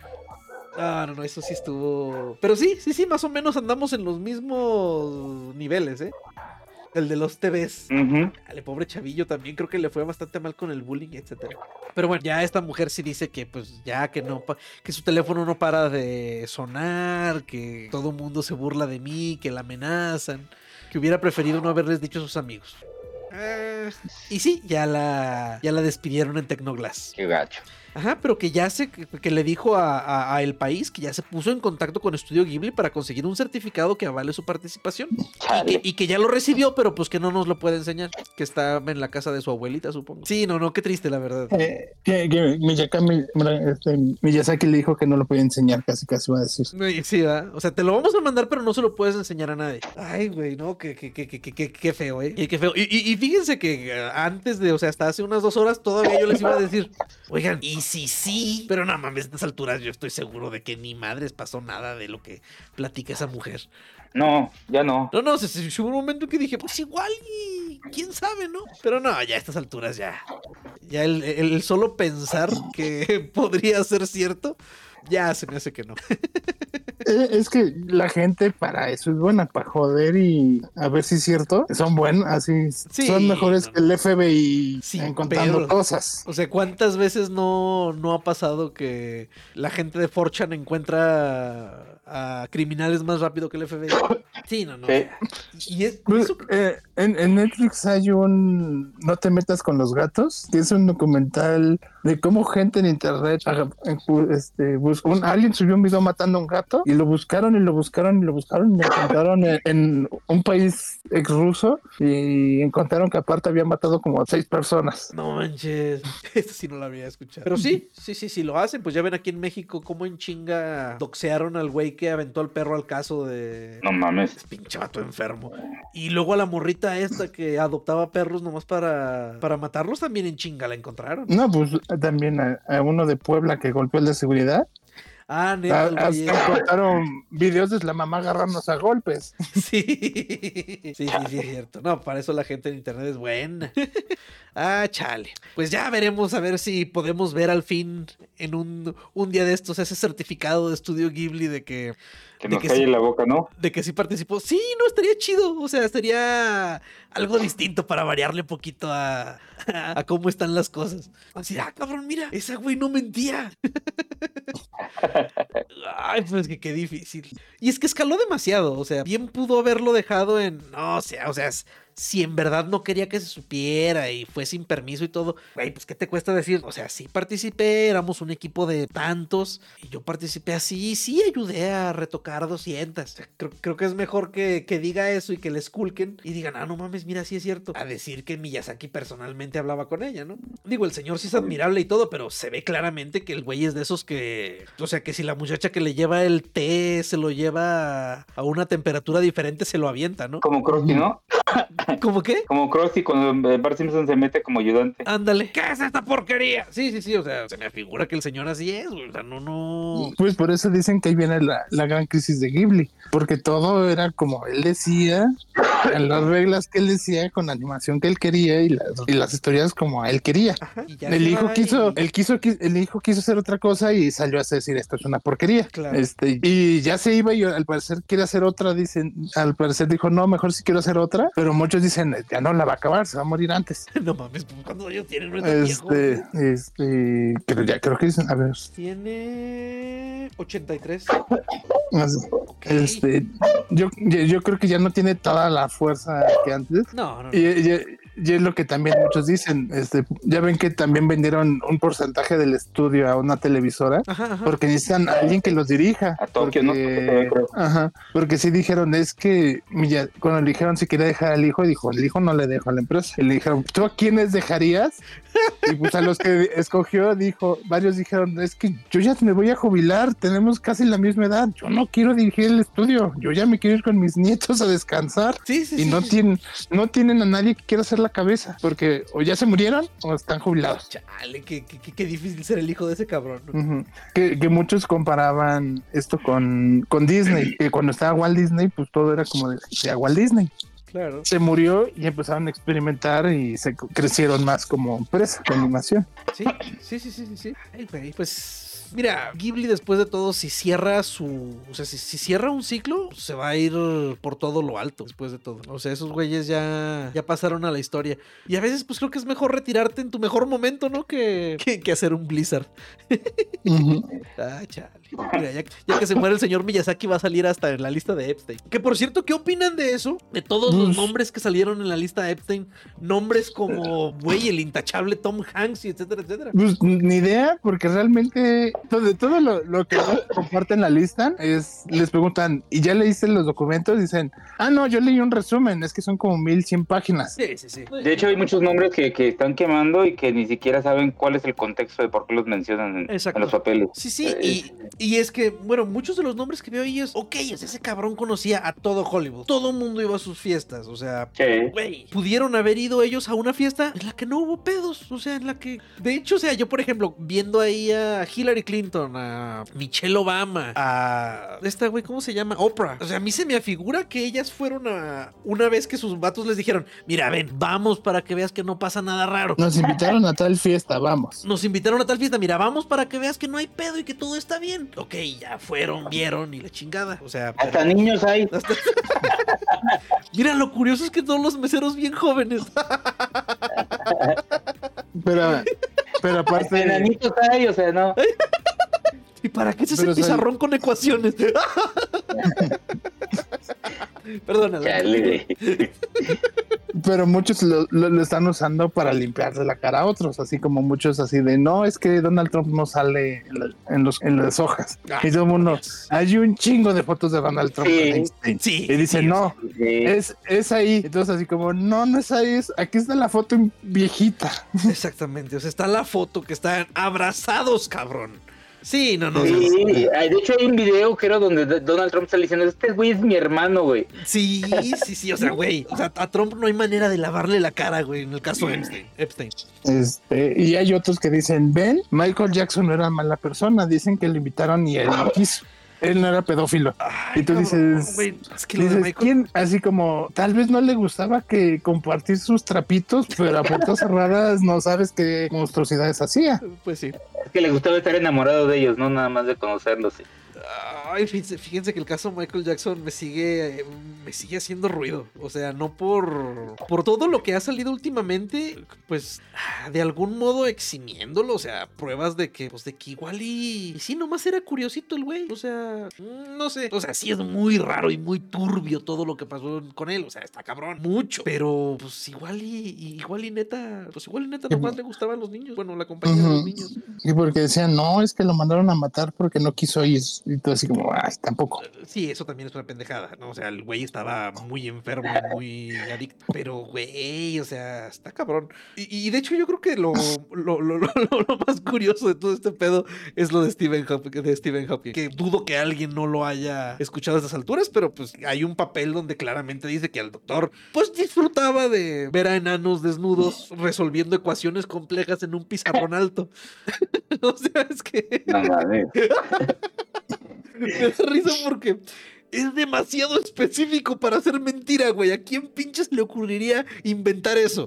Ah, no, no, eso sí estuvo. Pero sí, sí, sí, más o menos andamos en los mismos niveles, ¿eh? El de los TVs. Ujú. Al pobre chavillo también creo que le fue bastante mal con el bullying, etcétera. Pero bueno, ya esta mujer sí dice que pues ya que no pa- que su teléfono no para de sonar, que todo mundo se burla de mí, que la amenazan, que hubiera preferido no haberles dicho a sus amigos. Eh, y sí, ya la, ya la despidieron en Tecnoglass. Qué gacho. Ajá, pero que ya se, que, le dijo a, a- a El País que ya se puso en contacto con Estudio Ghibli para conseguir un certificado que avale su participación. Y y que ya lo recibió, pero pues que no nos lo puede enseñar. Que está en la casa de su abuelita, supongo. Sí, no, no, qué triste, la verdad. Eh, que, que Miyakami- este, Miyazaki le dijo que no lo podía enseñar, casi casi va a decir. Sí, ¿verdad? O sea, te lo vamos a mandar, pero no se lo puedes enseñar a nadie. Ay, güey, no, qué, qué, qué, qué, qué, feo, ¿eh? Qué, qué feo. Y, y- y fíjense que eh, antes de, o sea, hasta hace unas dos horas, todavía yo les iba a decir, oigan, y si sí, pero no mames, a estas alturas yo estoy seguro de que ni madres pasó nada de lo que platica esa mujer. No, ya no. No, no, se, se- hubo un momento en que dije, pues igual y quién sabe, ¿no? Pero no, ya a estas alturas ya. Ya el, el- el solo pensar que [LAUGHS] podría ser cierto, ya se me hace que no. [LAUGHS] Eh, Es que la gente para eso es buena, para joder y a ver si es cierto. Son buenos, así Sí, son mejores no, que el FBI Sin encontrando cosas. O sea, ¿cuántas veces no, no ha pasado que la gente de 4chan encuentra a criminales más rápido que el FBI? [LAUGHS] Sí, no, no. Y es, Pues, eso- eh, en, en Netflix hay un No te metas con los gatos, que es un documental de cómo gente en internet este, bus- un, alguien subió un video matando a un gato y lo buscaron y lo buscaron y lo buscaron y lo encontraron en, en un país ex ruso y encontraron que aparte había matado como a seis personas. No manches. [LAUGHS] Esto sí no lo había escuchado. Pero sí, sí, sí, sí lo hacen. Pues ya ven aquí en México cómo en chinga doxearon al güey que aventó al perro al caso de. No mames. Es pinche vato enfermo. Y luego a la morrita esta que adoptaba perros nomás para, para matarlos también en chinga la encontraron. No, pues también a, a uno de Puebla que golpeó el de seguridad. Ah, neta, güey hasta encontraron [LAUGHS] videos de la mamá agarrándose a golpes. Sí, sí, sí, sí, es cierto. No, para eso la gente en internet es buena. Ah, chale. Pues ya veremos a ver si podemos ver al fin en un, un día de estos ese certificado de estudio Ghibli de que, Que De nos que calle sí. la boca, ¿no? de que sí participó. Sí, no, estaría chido. O sea, sería algo distinto para variarle poquito a, a, cómo están las cosas. Así, ah, cabrón, mira, esa güey no mentía. [LAUGHS] Ay, pues que qué difícil. Y es que escaló demasiado, o sea, bien pudo haberlo dejado en, no, o sea, o sea, si en verdad no quería que se supiera y fue sin permiso y todo, güey, pues qué te cuesta decir, o sea, sí participé, éramos un equipo de tantos y yo participé así, sí ayudé a retocar 200. O sea, creo, creo que es mejor que, diga eso y que le esculquen y digan, ah, no mames, mira, sí es cierto, a decir que Miyazaki personalmente hablaba con ella, ¿no? Digo, el señor sí es admirable y todo, pero se ve claramente que el güey es de esos que, o sea, que si la muchacha que le lleva el té se lo lleva a una temperatura diferente, se lo avienta, ¿no? Como Krusty, ¿no? [LAUGHS] ¿Cómo qué? Como Krusty cuando Bart Simpson se mete como ayudante. Ándale, ¿qué es esta porquería? Sí, sí, sí, o sea, se me figura que el señor así es, güey, o sea, no, no. Pues por eso dicen que ahí viene la, la gran crisis de Ghibli, porque todo era como él decía, en las reglas que él decía, con la animación que él quería y las, y las historias como él quería. Ajá, y ya El hijo quiso, el quiso, qui- el hijo quiso hacer otra cosa y salió a decir esto es una porquería. Claro. Este, y ya se iba y al parecer quiere hacer otra, dicen, al parecer dijo, no, mejor si quiero hacer otra, pero muchos dicen, ya no la va a acabar, se va a morir antes. [LAUGHS] No mames, ¿cuántos años tiene? No es tan viejo. Este, este, pero ya creo que dicen, a ver, Tiene 83. así, Ok. este, yo, yo, yo creo que ya no tiene toda la fuerza que antes. No, no, no. Y, y- y es lo que también muchos dicen, este, ya ven que también vendieron un porcentaje del estudio a una televisora. Ajá, ajá. Porque necesitan a alguien que los dirija. A Tokio, ¿no? porque, Creo. Ajá, porque sí dijeron, es que cuando le dijeron si quería dejar al hijo, dijo, el hijo no le dejo a la empresa. Y le dijeron, ¿tú a quiénes dejarías? Y pues a los que [LAUGHS] escogió, dijo, varios dijeron, es que yo ya me voy a jubilar, tenemos casi la misma edad, yo no quiero dirigir el estudio, yo ya me quiero ir con mis nietos a descansar. Sí, sí, Y sí, no sí. tienen, no tienen a nadie que quiera hacer la cabeza, porque o ya se murieron o están jubilados. Chale, qué, qué, difícil ser el hijo de ese cabrón. que, que muchos comparaban esto con, con Disney, que cuando estaba Walt Disney, pues todo era como de, de Walt Disney. Claro. Se murió y empezaron a experimentar y se crecieron más como empresa de animación. Sí, sí, sí, sí, sí, pues Mira, Ghibli después de todo, si cierra su. O sea, si, si cierra un ciclo, se va a ir por todo lo alto después de todo. O sea, esos güeyes ya, ya pasaron a la historia. Y a veces, pues creo que es mejor retirarte en tu mejor momento, ¿no? Que, que, que hacer un Blizzard. Ah, chale. Mira, ya, ya que se muere el señor Miyazaki va a salir hasta en la lista de Epstein. Que por cierto, ¿qué opinan de eso? De todos los nombres que salieron en la lista de Epstein. Nombres como, güey, el intachable Tom Hanks y etcétera, etcétera. Pues ni idea, porque realmente de todo lo, lo que [COUGHS] comparten la lista es, les preguntan, ¿y ya leíste los documentos? Dicen, ah, no, yo leí un resumen, es que son como 1100 páginas. Sí, sí, sí. De hecho, hay muchos nombres que, que están quemando y que ni siquiera saben cuál es el contexto de por qué los mencionan en, los papeles. Sí, sí, Eh, y, y es que, bueno, muchos de los nombres que veo ahí es, ok, ese cabrón conocía a todo Hollywood. Todo mundo iba a sus fiestas, o sea, Sí. güey, pudieron haber ido ellos a una fiesta en la que no hubo pedos, o sea, en la que, de hecho, o sea, yo, por ejemplo, viendo ahí a Hillary Clinton, a Michelle Obama, a esta, güey, ¿cómo se llama? Oprah. O sea, a mí se me afigura que ellas fueron a, una vez que sus vatos les dijeron, mira, ven, vamos para que veas que no pasa nada raro. Nos invitaron a tal fiesta, vamos. Nos invitaron a tal fiesta, mira, vamos para que veas que no hay pedo y que todo está bien. Ok, ya fueron, vieron y la chingada. O sea, Hasta pero- niños hay. [LAUGHS] hasta- Mira, lo curioso es que todos los meseros bien jóvenes. Pero, pero aparte, enanitos hay, o sea, no. ¿Y para qué es ese Pero, pizarrón con ecuaciones? [LAUGHS] Perdónala. Chale. [LAUGHS] pero muchos lo, lo- lo están usando para limpiarle la cara a otros, así como muchos así de, no, es que Donald Trump no sale en, la- en los, en las hojas. Ah, y todo el mundo, hay un chingo de fotos de Donald Trump Sí. con Einstein. Sí, Y dicen, sí, no, Sí. es, es ahí. Entonces así como, no, no es ahí, es, aquí está la foto viejita. Exactamente. O sea, está la foto que están abrazados, cabrón. Sí, no, no. Sí, de hecho hay un video, creo, donde D- Donald Trump está diciendo, este güey es mi hermano, güey. Sí, sí, sí. O sea, güey. O sea, a Trump no hay manera de lavarle la cara, güey, en el caso de Epstein. Epstein. Este, y hay otros que dicen, ven, Michael Jackson no era mala persona, dicen que lo invitaron y él [LAUGHS] no quiso. Él no era pedófilo. Ay, Y tú cabrón, dices- güey, es que Dices, Michael ¿quién? Así como, tal vez no le gustaba que compartir sus trapitos, pero a puertas [LAUGHS] cerradas no sabes qué monstruosidades hacía. Pues sí. Es que le gustaba estar enamorado de ellos, no nada más de conocerlos. sí. Ay, fíjense, fíjense que el caso Michael Jackson me sigue, me sigue haciendo ruido. O sea, no por, por todo lo que ha salido últimamente, pues de algún modo eximiéndolo. O sea, pruebas de que, pues de que igual y, y sí, nomás era curiosito el güey. O sea, mm, no sé. O sea, sí es muy raro y muy turbio todo lo que pasó con él. O sea, está cabrón, mucho. Pero pues igual y, y- igual y neta, pues igual y neta nomás le gustaban los niños. Bueno, la compañía de los niños. Y porque decían, no, es que lo mandaron a matar porque no quiso ir. Y tú así como, ay, tampoco. Sí, eso también es una pendejada, ¿no? O sea, el güey estaba muy enfermo, muy [LAUGHS] adicto. Pero, güey, o sea, está cabrón. Y, y de hecho, yo creo que lo, lo, lo- lo- [LAUGHS] lo más curioso de todo este pedo es lo de Stephen Hawking, de Stephen Hawking. Que dudo que alguien no lo haya escuchado a estas alturas, pero pues hay un papel donde claramente dice que el doctor, pues disfrutaba de ver a enanos desnudos resolviendo ecuaciones complejas en un pizarrón [LAUGHS] alto. o sea, es que. No mames. Me da risa porque es demasiado específico para ser mentira, güey. ¿A quién pinches le ocurriría inventar eso?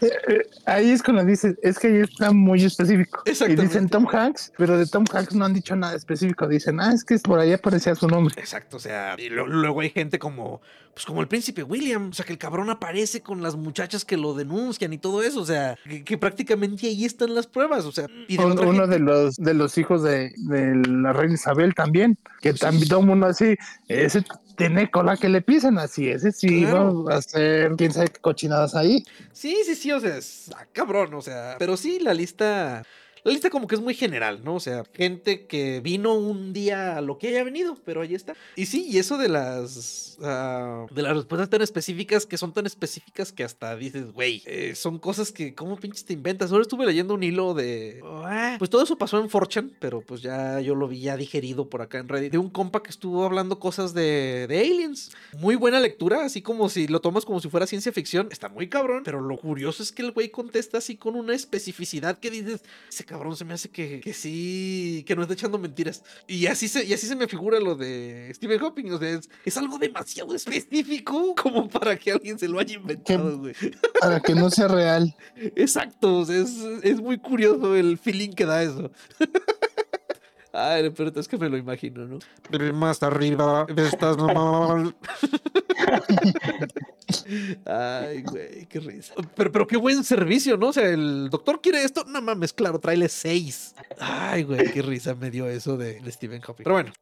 Ahí es cuando dices, es que ahí está muy específico. Y Exactamente. dicen Tom Hanks, pero de Tom Hanks no han dicho nada específico. Dicen, ah, es que por ahí aparecía su nombre. Exacto, o sea, y lo- luego hay gente como, pues como el príncipe William, o sea, que el cabrón aparece con las muchachas que lo denuncian y todo eso, o sea, que, que prácticamente ahí están las pruebas, o sea, y de uno gente- de los de los hijos de, de la reina Isabel también, que Sí, también sí. todo el mundo así, ese tiene cola que le pisan así, ese sí Claro. va a hacer quién sabe qué cochinadas ahí. Sí, sí, sí, o sea, es ah, cabrón, o sea, pero sí, la lista, la lista como que es muy general, ¿no? O sea, gente que vino un día a lo que haya venido, pero ahí está. Y sí, y eso de las, ah, de las respuestas tan específicas, que son tan específicas que hasta dices, güey, eh, son cosas que, ¿cómo pinches te inventas? Ahora estuve leyendo un hilo de, ah, pues todo eso pasó en Forchan, pero pues ya yo lo vi ya digerido por acá en Reddit, de un compa que estuvo hablando cosas de, de aliens. Muy buena lectura, así como si lo tomas como si fuera ciencia ficción, está muy cabrón, pero lo curioso es que el güey contesta así con una especificidad que dices, cabrón se me hace que, que sí, que no está echando mentiras. Y así se, y así se me figura lo de Stephen Hawking, o sea, es, es algo demasiado específico como para que alguien se lo haya inventado, güey. [LAUGHS] Para que no sea real. Exacto, o sea, es, es muy curioso el feeling que da eso. [LAUGHS] Ay, pero es que me lo imagino, ¿no? Más arriba, estás normal. [LAUGHS] Ay, güey, qué risa. Pero, pero qué buen servicio, ¿no? O sea, el doctor quiere esto. No mames, claro, tráele seis. Ay, güey, qué risa me dio eso de, de Stephen Hawking. Pero bueno,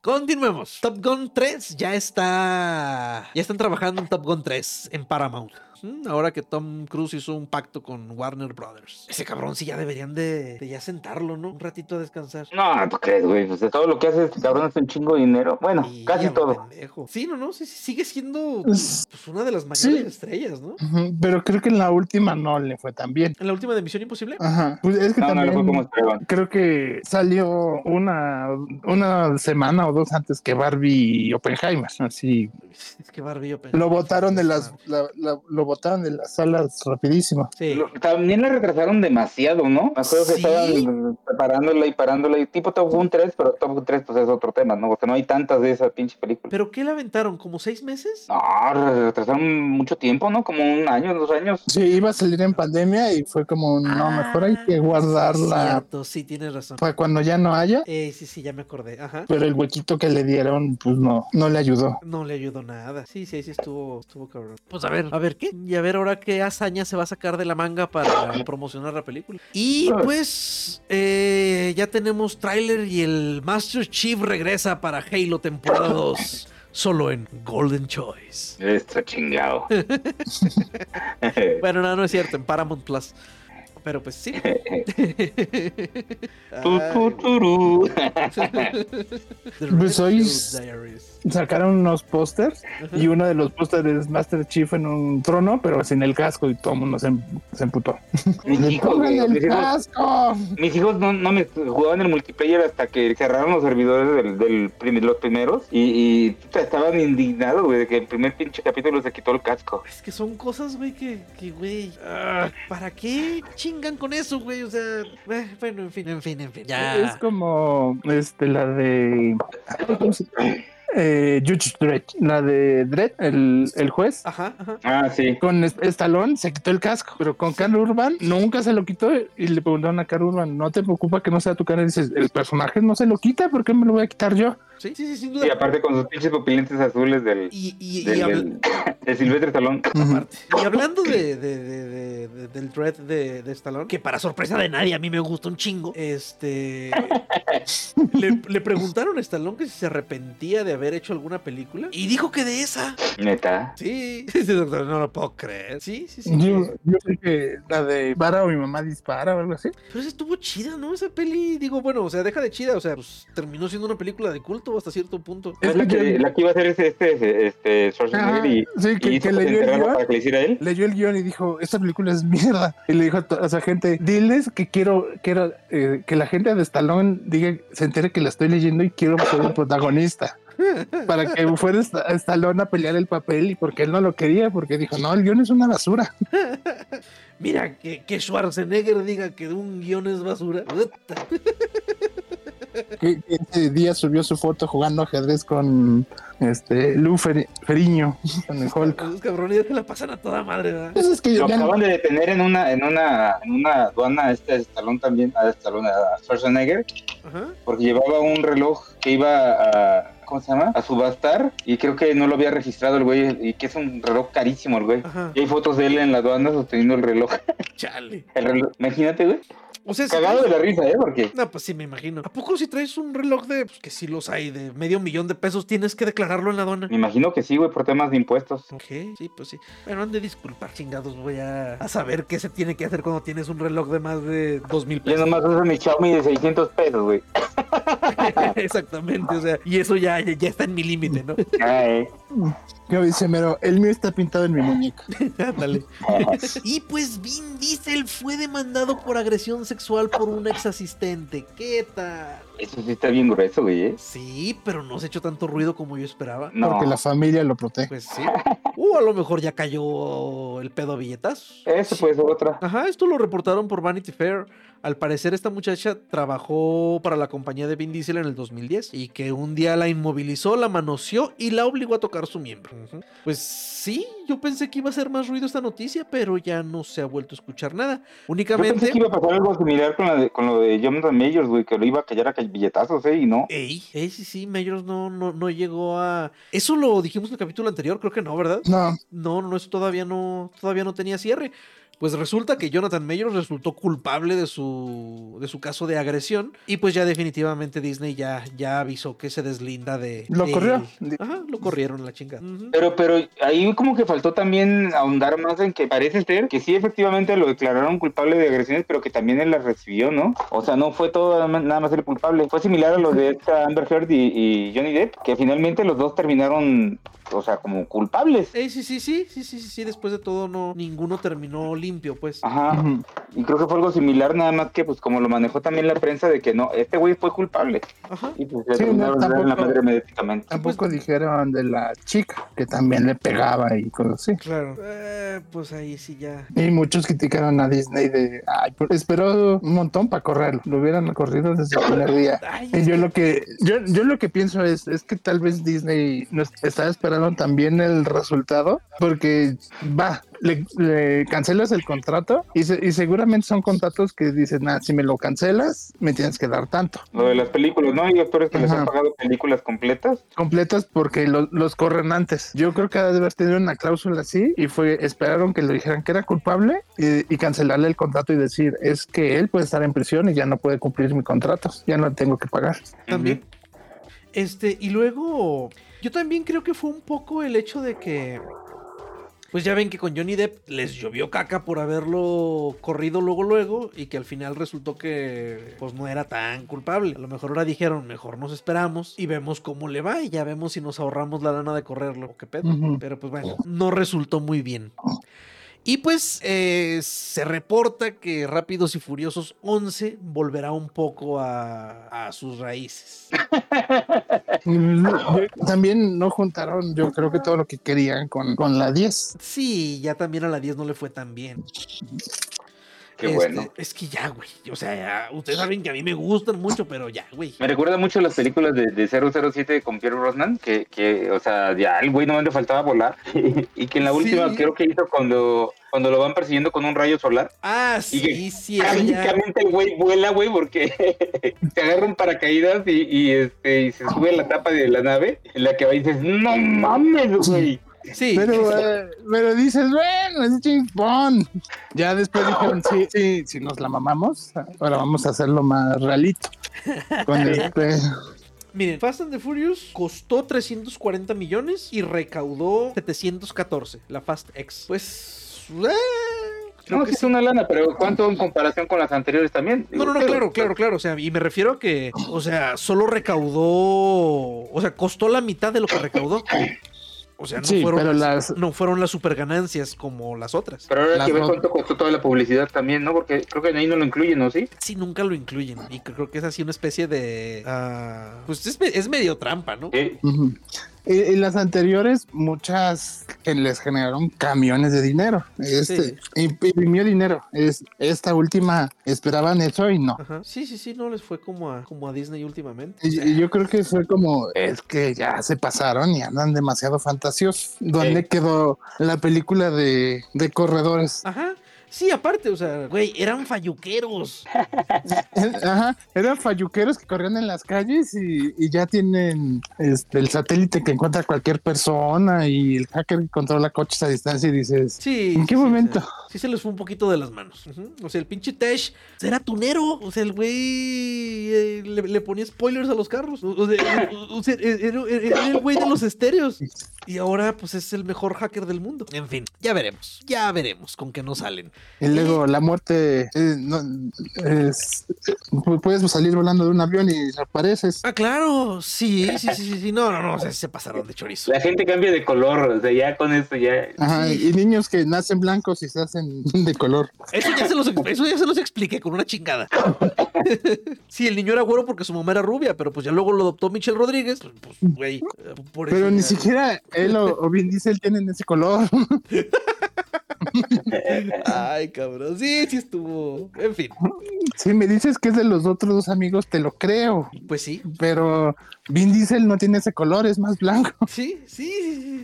continuemos. Top Gun 3 ya está. Ya están trabajando en Top Gun 3 en Paramount. Mm, Ahora que Tom Cruise hizo un pacto con Warner Brothers. Ese cabrón sí ya deberían de, de ya sentarlo, ¿no? Un ratito a descansar. No, ¿tú crees, güey? Pues de todo lo que hace este cabrón es un chingo de dinero. Bueno, casi todo. pendejo. Sí, no, no, sí, sí, sigue siendo Es- pues, una de las mayores Sí. estrellas, ¿no? Ujú, Pero creo que en la última no le fue tan bien. En la última de Misión Imposible. Ajá. Pues es que No, no le también fue como esperaban. creo que salió una, una semana o dos antes que Barbie y Oppenheimer. Así Es que Barbie yo pensé- lo botaron de las la- la- lo botaron de las salas rapidísimo. Sí. Lo- También la retrasaron demasiado, ¿no? Me acuerdo que Sí. estaban preparándola y parándola. Y tipo Top Gun 3, pero Top Gun 3 pues es otro tema, ¿no? Porque no hay tantas de esa pinche película. ¿Pero qué la aventaron? ¿Como seis meses? No, re- retrasaron mucho tiempo, ¿no? Como un año, dos años. Sí, iba a salir en pandemia y fue como, no, mejor hay que Ah, guardarla Cierto, sí, tienes razón. para cuando ya no haya. Eh, sí, sí, ya me acordé. Ajá. Pero el huequito que le dieron, pues no, no le ayudó. No le ayudó nada. Sí, sí, sí estuvo, estuvo cabrón. Pues a ver, a ver qué. Y a ver ahora qué hazaña se va a sacar de la manga para promocionar la película. Y pues eh, ya tenemos tráiler y el Master Chief regresa para Halo temporada 2. Solo en Golden Choice. Esto chingado. [LAUGHS] Bueno, no, no es cierto, en Paramount Plus. Pero pues sí. [LAUGHS] [LAUGHS] Pues hoy. Sacaron unos pósters y uno de los pósters es Master Chief en un trono, pero sin el casco y todo el mundo se, se emputó. [LAUGHS] Mis hijos, ¡Pongan güey, el mis hijos, casco! mis hijos no, no me jugaban el multiplayer hasta que cerraron los servidores del, del prim- los primeros y, estaban indignados, güey, de que el primer pinche capítulo se quitó el casco. Es que son cosas, güey, que, que, güey, ah, ¿para qué chingan con eso, güey? O sea, eh, bueno, en fin, en fin, en fin. Ya. Es como este, la de. Eh, Judge Dredd, la de Dredd, el, el juez. Ajá, ajá. Ah, sí. Con Es- Stallone se quitó el casco, pero con Carl Urban nunca se lo quitó y le preguntaron a Carl Urban, ¿no te preocupa que no sea tu cara? Y dices, el personaje no se lo quita, ¿por qué me lo voy a quitar yo? Sí, sí, sí, sin Y duda. aparte con sus pinches pupilentes azules del, Y, y, y, del, habla- del- de Silvestre [LAUGHS] aparte. Y hablando de, de- de- de- de- del Dread de, de Stallone, que para sorpresa de nadie a mí me gusta un chingo, este. [LAUGHS] le, le preguntaron a Stallone que si se arrepentía de haber hecho alguna película y dijo que de esa. Neta. Sí, [LAUGHS] sí, doctor, no lo puedo creer. Sí, sí, sí. Yo, yo que la de Para o mi mamá dispara o algo así. Pero esa estuvo chida, ¿no? Esa peli, digo, bueno, o sea, deja de chida, o sea, pues terminó siendo una película de culto hasta cierto punto. Es la que, la que iba a hacer este, este, este Schwarzenegger y, sí, que, que leyó el guion. para que le hiciera él. leyó el guion y dijo, esta película es [LAUGHS] mierda. Y le dijo a, to- a esa gente, diles que quiero, quiero eh, que la gente de Stallone diga, se entere que la estoy leyendo y quiero ser el protagonista. Para que fuera Sta- Stallone a pelear el papel y porque él no lo quería, porque dijo, no, el guion es una basura. [LAUGHS] Mira, que, que Schwarzenegger diga que un guion es basura. [LAUGHS] Que, ese día subió su foto jugando ajedrez con este Fer- Feriño, con el Hulk. Esos cabrones se la pasan a toda madre, ¿verdad? Pues es que Lo acaban de detener en una, en una, en una aduana este Stallone también, a Stallone, a Schwarzenegger, Ajá. porque llevaba un reloj que iba a, ¿cómo se llama? A subastar y creo que no lo había registrado el güey y que es un reloj carísimo el güey. Ajá. Y hay fotos de él en la aduana sosteniendo el reloj. Chale. El reloj. Imagínate, güey. O sea, si Cagado de la risa, ¿eh? Porque No, pues sí, me imagino. ¿A poco si traes un reloj de, pues que sí los hay, de medio millón de pesos, tienes que declararlo en la aduana? me imagino que sí, güey, por temas de impuestos. Ok, sí, pues sí. Bueno, han de disculpar, chingados. Voy a, a saber qué se tiene que hacer cuando tienes un reloj de más de dos mil Yo pesos. nomás uso mi Xiaomi de 600 pesos, güey. [LAUGHS] [LAUGHS] Exactamente, o sea, y eso ya, ya, está en mi límite, ¿no? Ay. que dice, pero el mío está pintado en mi muñeca. [LAUGHS] Ándale. Y pues Vin Diesel fue demandado por agresión sexual por un ex asistente. ¿Qué tal? Eso sí está bien grueso, güey, ¿eh? Sí, pero no se ha hecho tanto ruido como yo esperaba. No. Porque la familia lo protege. Pues sí. Uh, a lo mejor ya cayó el pedo a billetazos. Eso puede ser otra. Ajá, esto lo reportaron por Vanity Fair. Al parecer esta muchacha trabajó para la compañía de Vin Diesel en el 2010 y que un día la inmovilizó, la manoseó y la obligó a tocar su miembro. Pues sí, yo pensé que iba a ser más ruido esta noticia, pero ya no se ha vuelto a escuchar nada. Yo pensé Únicamente... que iba a pasar algo similar con, la de- con lo de Jonathan Majors, güey, que lo iba a callar a billetazos, ¿eh? Y no. Ey, ey, sí, sí, Mayors no, no, no llegó a... Eso lo dijimos en el capítulo anterior, creo que no, ¿verdad? No, No, no, eso todavía no, todavía no tenía cierre. Pues resulta que Jonathan Mayors resultó culpable de su, de su caso de agresión y pues ya definitivamente Disney ya, ya avisó que se deslinda de... Lo de corrió. él. Ajá, lo corrieron la chingada. Pero, pero ahí como que faltó también ahondar más en que parece ser que sí efectivamente lo declararon culpable de agresiones, pero que también él las recibió, ¿no? O sea, no fue todo nada más- nada más el culpable. Fue similar a lo de esta Amber Heard y, y Johnny Depp, que finalmente los dos terminaron, o sea, como culpables. Eh, sí, sí, sí, sí, sí, sí, sí, después de todo no, ninguno terminó limpio, pues. Ajá. Y creo que fue algo similar, nada más que pues como lo manejó también la prensa de que no, este güey fue culpable. Ajá. Y pues le Sí, no, la madre mediáticamente. tampoco dijeron de la chica que también le pegaba y cosas así. Claro. Eh, pues ahí sí ya. Y muchos criticaron a Disney de, ay, pues, esperó un montón para correrlo. Lo hubieran corrido desde el primer día. Ay, Y yo que- lo que yo, yo lo que pienso es, es que tal vez Disney nos estaba esperando también el resultado, porque va, le, le cancelas el contrato y, se- y seguramente son contratos que dicen, ah, si me lo cancelas, me tienes que dar tanto. Lo de las películas, ¿no? Hay actores que les han pagado películas completas. completas porque lo- los corren antes. Yo creo que ha de haber tenido una cláusula así y fue esperaron que le dijeran que era culpable y, y cancelarle el contrato y decir es que él puede estar en prisión y ya no puede cumplir mi contrato, ya no tengo que pagar. También. Este, y luego, yo también creo que fue un poco el hecho de que, pues ya ven que con Johnny Depp les llovió caca por haberlo corrido luego, luego, y que al final resultó que, pues no era tan culpable. A lo mejor ahora dijeron, mejor nos esperamos y vemos cómo le va y ya vemos si nos ahorramos la lana de correrlo qué pedo. Pero pues bueno, no resultó muy bien. Y pues eh, se reporta que Rápidos y Furiosos 11 volverá un poco a, a sus raíces. [LAUGHS] También no juntaron, yo creo que todo lo que querían con, con la 10. Sí, ya también a la 10 no le fue tan bien. Qué Este, bueno. Es que ya, güey. O sea, ya, ustedes saben que a mí me gustan mucho, pero ya, güey. Me recuerda mucho las películas de, de 007 con Pierre Brosnan, que, que, o sea, ya el güey no le faltaba volar. [LAUGHS] y que en la Sí. última creo que hizo cuando, cuando lo van persiguiendo con un rayo solar. Ah, Y que sí, sí, eso ya. Prácticamente el güey vuela, güey, porque [LAUGHS] te agarran paracaídas y, y, este, y se sube a la tapa de la nave en la que va y dices, no mames, güey. Sí, Pero, eh, pero dices, bueno, es Bond. Ya después dijeron, sí, sí, si nos la mamamos, ahora vamos a hacerlo más realito. Con este, Miren, Fast and the Furious costó 340 millones y recaudó 714, la Fast X. Pues. Eh, creo No, que sí es sí. una lana, pero ¿cuánto en comparación con las anteriores también? No, no, no, claro, claro, claro. O sea, y me refiero a que, o sea, solo recaudó. O sea, costó la mitad de lo que recaudó. O sea, no sí, fueron. pero las, No fueron las super ganancias como las otras. Pero ahora hay que ver cuánto costó toda la publicidad también, ¿no? Porque creo que ahí no lo incluyen, ¿no? Sí. Sí, nunca lo incluyen. Y creo que es así una especie de. ah, pues es, es medio trampa, ¿no? Sí. Y las anteriores, muchas que les generaron camiones de dinero. Este imp- imprimió dinero. Es, esta última esperaban eso y no. Ajá. Sí, sí, sí, no les fue como a, como a Disney últimamente. O Y, sea, yo creo que fue como, es que ya se pasaron y andan demasiado fantasiosos. ¿Dónde quedó la película de, de corredores? Ajá. Sí, aparte, o sea, güey, eran falluqueros. [LAUGHS] Ajá, eran falluqueros que corrían en las calles y, y ya tienen este, el satélite que encuentra cualquier persona y el hacker que controla coches a distancia y dices, Sí. ¿En qué sí, momento? Sí, se les fue un poquito de las manos. O sea, el pinche Tesh era tunero. O sea, el güey eh, le, le ponía spoilers a los carros. O, sea, o- era- era el güey de los estéreos. Y ahora, pues, es el mejor hacker del mundo. En fin, ya veremos. Ya veremos con qué nos salen. Y luego la muerte eh, no, es, pu- puedes salir volando de un avión y apareces. Ah, claro. Sí, sí, sí, sí. sí. No, no, no. O sea, se pasaron de chorizo. La gente cambia de color, o sea, ya con esto ya. Ajá, y niños que nacen blancos y se hacen [LAUGHS] de color. Eso ya se los, eso ya se los expliqué con una chingada. [LAUGHS] Sí, el niño era güero porque su mamá era rubia, pero pues ya luego lo adoptó Michelle Rodríguez. Pues, pues, güey, por eso Pero ni siquiera él o, o Vin Diesel tienen ese color. [LAUGHS] [LAUGHS] Ay, cabrón. Sí, sí estuvo. En fin, Si me dices que es de los otros dos amigos, te lo creo. pues sí. Pero Vin Diesel no tiene ese color, es más blanco. [LAUGHS] Sí, sí,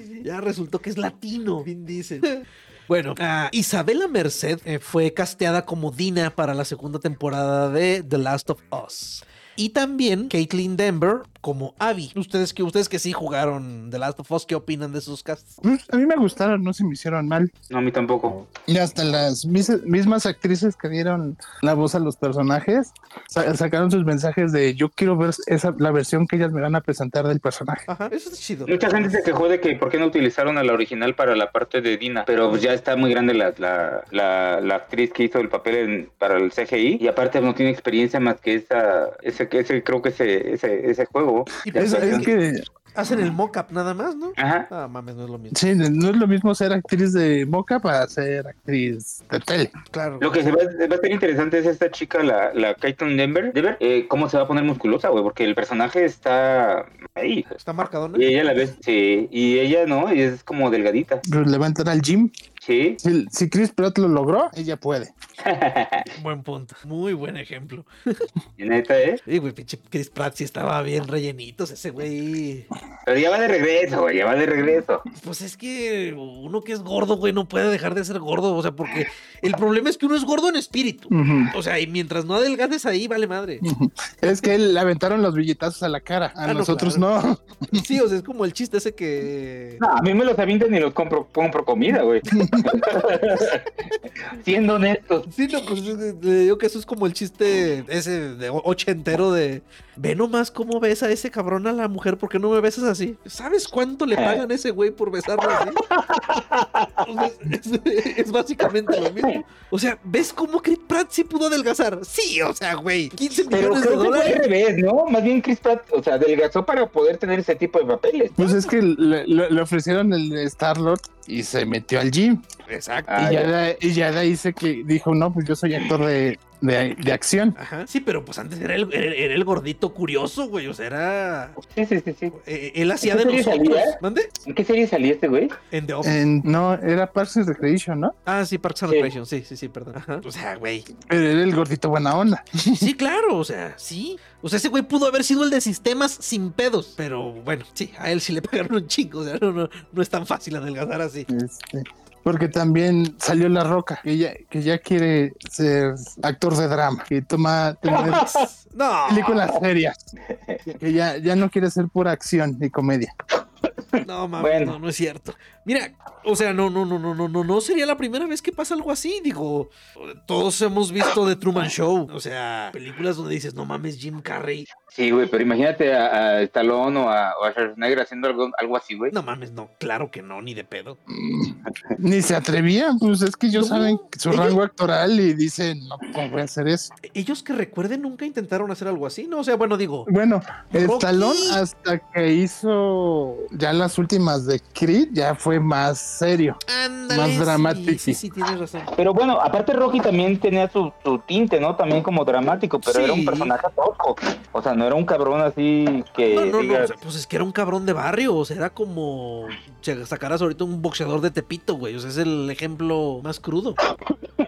sí. Ya resultó que es latino, Vin Diesel. Bueno, [LAUGHS] ah, Isabela Merced eh, fue casteada como Dina para la segunda temporada de The Last of Us. Y también Caitlin Denver como Abby. Ustedes que, ustedes que sí jugaron The Last of Us, ¿qué opinan de esos casts? Pues, a mí me gustaron, no se me hicieron mal. No, a mí tampoco. Y hasta las mis- mismas actrices que dieron la voz a los personajes sa- sacaron sus mensajes de yo quiero ver esa, la versión que ellas me van a presentar del personaje. Ajá, eso es chido. Mucha gente se quejó de que por qué no utilizaron a la original para la parte de Dina, pero pues ya está muy grande la, la, la, la actriz que hizo el papel en- para el CGI y aparte no tiene experiencia más que esa, ese, ese creo que ese, ese, ese juego. Y pues, Es, que Hacen el mock-up nada más, ¿no? Ajá. Ah, mames, no es lo mismo. sí, no es lo mismo ser actriz de moca para ser actriz de tele. Claro. Lo que se va, va a ser interesante es esta chica, la, la Caitlin Denver, Denver eh, cómo se va a poner musculosa, güey, porque el personaje está ahí. Está marcado, ¿no? Y ella la ves, sí, y ella no, y es como delgadita, Pues le va a entrar al gym. Sí. Si, si Chris Pratt lo logró, ella puede. [LAUGHS] Buen punto. Muy buen ejemplo. Y neta, ¿eh? Sí, güey, pinche Chris Pratt sí estaba bien rellenitos. Ese güey. Pero ya va de regreso, güey, ya va de regreso. Pues es que uno que es gordo, güey, no puede dejar de ser gordo. O sea, porque el problema es que uno es gordo en espíritu. O sea, y mientras no adelgaces ahí, vale madre. Es que le aventaron los billetazos a la cara. A Ah, no, nosotros claro. no. Sí, o sea, es como el chiste ese que. No, a mí me los avientan y los compro, compro comida, güey. [LAUGHS] [LAUGHS] Siendo honestos. Sí, no, pues le digo que eso es como el chiste ese de ochentero de ve nomás cómo besa ese cabrón a la mujer, ¿por qué no me besas así? ¿Sabes cuánto le pagan a ese güey por besarlo así? O sea, es, es- es básicamente lo mismo. O sea, ¿ves cómo Chris Pratt sí pudo adelgazar? Sí, o sea, güey, 15 Pero millones de que fue al dólares. revés, ¿no? Más bien Chris Pratt, o sea, adelgazó para poder tener ese tipo de papeles. Pues es que le, le- le ofrecieron el Star Lord y se metió al gym. Exacto. Ah, y, ya de, y ya de ahí dice que dijo, no, pues yo soy actor de, de, de acción. Ajá. Sí, pero pues antes era el, era, era el gordito curioso, güey. O sea, era. Sí, sí, sí, sí. eh, él hacía ¿En de qué serie nosotros. salía? ¿Mande? ¿En qué serie salía este güey? En The Office. En- no, era Parks and Recreation, ¿no? Ah, sí, Parks and Sí. Recreation. Sí, sí, sí, perdón. Ajá. O sea, güey. Era el gordito buena onda. Sí, claro, o sea, sí. O sea, ese güey pudo haber sido el de sistemas sin pedos. Pero bueno, sí, a él sí le [LAUGHS] pagaron un chingo. O sea, no, no, no es tan fácil adelgazar así. Este, porque también salió La Roca, que ya, que ya quiere ser actor de drama, que toma [LAUGHS] No. películas serias, que ya, ya no quiere ser pura acción y comedia. [LAUGHS] No, mames, Bueno. no, no es cierto. Mira, o sea, no, no, no, no, no, no, no sería la primera vez que pasa algo así. Digo, todos hemos visto The Truman Show. O sea, películas donde dices, no mames, Jim Carrey. Sí, güey, pero imagínate a, a Stallone o a, o a Schwarzenegger haciendo algo, algo así, güey. No mames, no, claro que no, ni de pedo. Ni se atrevían, pues es que ellos No, saben su ellos- rango actoral y dicen, no, ¿cómo voy a hacer eso? Ellos que recuerden nunca intentaron hacer algo así, ¿no? O sea, bueno, digo, Bueno, Rocky. Stallone hasta que hizo ya las últimas de Creed ya fue más serio. Más dramático. Sí, sí, tienes razón. Pero bueno, aparte Rocky también tenía su, su tinte, ¿no? También como dramático, pero era un personaje tosco. O sea, no era un cabrón así que No, no, no, digas, o sea, pues es que era un cabrón de barrio, o sea, era como si sacaras ahorita un boxeador de Tepito, güey, o sea, es el ejemplo más crudo.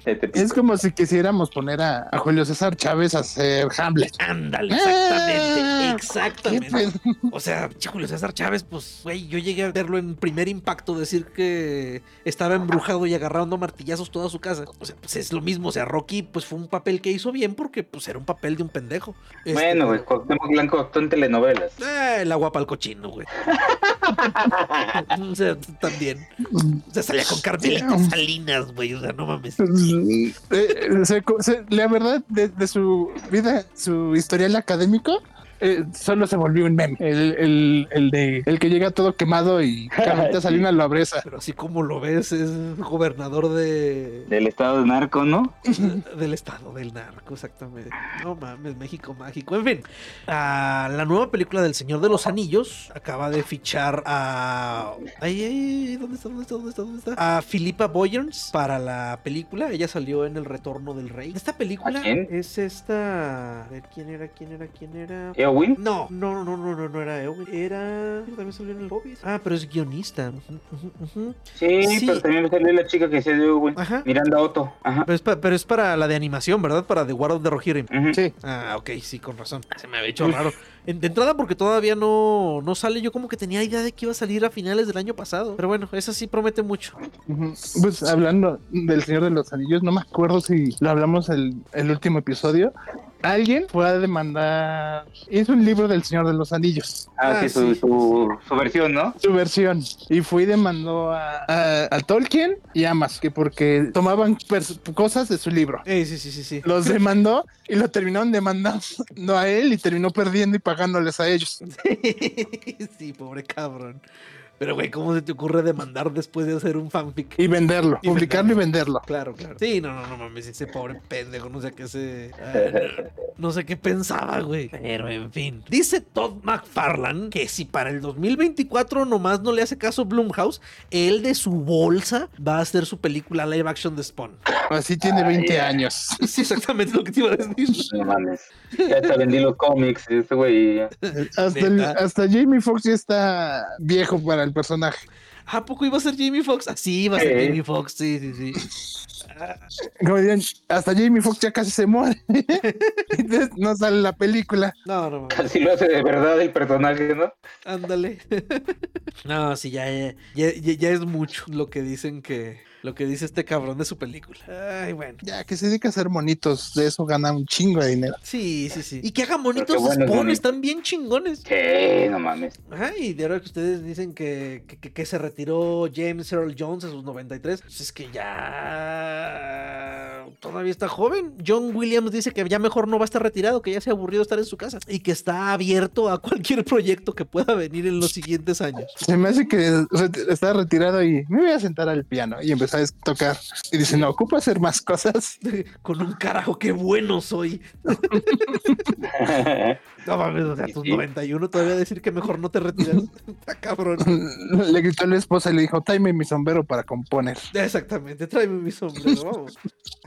"Te- te- Es como si quisiéramos poner a, a Julio César Chávez a hacer Hamlet. Ándale, exactamente, Ah, ¿Qué exactamente. O sea, Julio César Chávez, pues, güey, yo llegué a verlo en primer impacto decir que estaba embrujado y agarrando martillazos toda su casa. O sea, pues es lo mismo, o sea, Rocky, pues fue un papel que hizo bien porque, pues, era un papel de un pendejo. Este, Bueno, güey, Cuauhtémoc Blanco actuó en telenovelas. Eh, el agua para el cochino, güey. [LAUGHS] o sea, también. O sea, salía con Carmelita Salinas, güey. O sea, no mames. Eh, se- se- la verdad, de, de su vida, su historial académico, eh, solo se volvió un meme. El, el, el de el que llega todo quemado y [LAUGHS] Carmelita Salinas lo abreza. Pero así como lo ves, es gobernador de, Del estado de narco, ¿no? [LAUGHS] del estado del narco, exactamente. No mames, México mágico. En fin, ah, la nueva película del Señor de los Anillos acaba de fichar a. Ay, ay, ¿dónde está? ¿Dónde está? ¿Dónde está? ¿Dónde está? A Philippa Boyens para la película. Ella salió en El Retorno del Rey. Esta película ¿A quién? es esta. A ver, ¿quién era? ¿Quién era? ¿Quién era? ¿Eowyn? No, no, no, no, no, no era Eowyn. Era. También salió en el Hobbit. Ah, pero es guionista. Ujú. Sí, Sí. pero también me salió la chica que hacía de Eowyn. Ajá. Miranda Otto. Ajá. Pero es, pa- pero es para la de animación, ¿verdad? Para The War of the Rohirrim. Ujú. Sí. Ah, ok, sí, con razón. Se me había hecho raro. De entrada porque todavía no, no sale. Yo como que tenía idea de que iba a salir a finales del año pasado. Pero bueno, esa sí promete mucho. Pues hablando del Señor de los Anillos, no me acuerdo si lo hablamos el, el último episodio. Alguien fue a demandar. Hizo un libro del Señor de los Anillos, Ah, Ah, sí, su, sí. su, su versión, ¿no? su versión. Y fue y demandó a, a- a Tolkien y a Amas, que porque tomaban cosas de su libro. Eh, sí, sí, sí, sí. Los demandó y lo terminaron demandando a él y terminó perdiendo y pagándoles a ellos. [LAUGHS] sí, pobre cabrón. Pero, güey, ¿cómo se te ocurre demandar después de hacer un fanfic? Y venderlo, Y publicarlo y venderlo. Claro, claro. Sí, no, no, no mames, ese pobre pendejo, no sé qué se. [LAUGHS] no, sé qué pensaba, güey. Pero en fin. Dice Todd McFarlane que si para el 2024 nomás no le hace caso Blumhouse, él de su bolsa va a hacer su película live action de Spawn. Así tiene 20 años. [LAUGHS] Sí, exactamente lo que te iba a decir. No mames. Ya te vendí los cómics, este güey. Hasta, el- hasta Jamie Foxx ya está viejo para el personaje. ¿A poco iba a ser Jamie Foxx? Así iba a ser Sí. Jamie Foxx, sí, sí, sí. [LAUGHS] Como dirían, hasta Jamie Foxx ya casi se muere. [LAUGHS] Entonces no sale la película. No, no, mames. Casi lo hace de verdad el personaje, ¿no? Ándale. [LAUGHS] no, sí, ya, ya, ya, ya es mucho lo que dicen que. Lo que dice este cabrón de su película. Ay, bueno. Ya que se dedica a hacer monitos, de eso gana un chingo de dinero. Sí, sí, sí. Y que haga monitos bueno, Spawn, están bien chingones. Sí, no mames. Ay, de ahora que ustedes dicen que, que, que- que se retiró James Earl Jones a sus 93, pues es que ya todavía está joven. John Williams dice que ya mejor no va a estar retirado, que ya se ha aburrido estar en su casa y que está abierto a cualquier proyecto que pueda venir en los siguientes años. Se me hace que está retirado y me voy a sentar al piano y empezar a tocar. Y dice, no, ocupo hacer más cosas. [LAUGHS] Con un carajo, qué bueno soy. [LAUGHS] No mames, o sea, tus sí. 91 todavía decir que mejor no te retiras. [LAUGHS] Está cabrón. Le gritó a la esposa y le dijo, tráeme mi sombrero para componer. Exactamente, tráeme mi sombrero, vamos.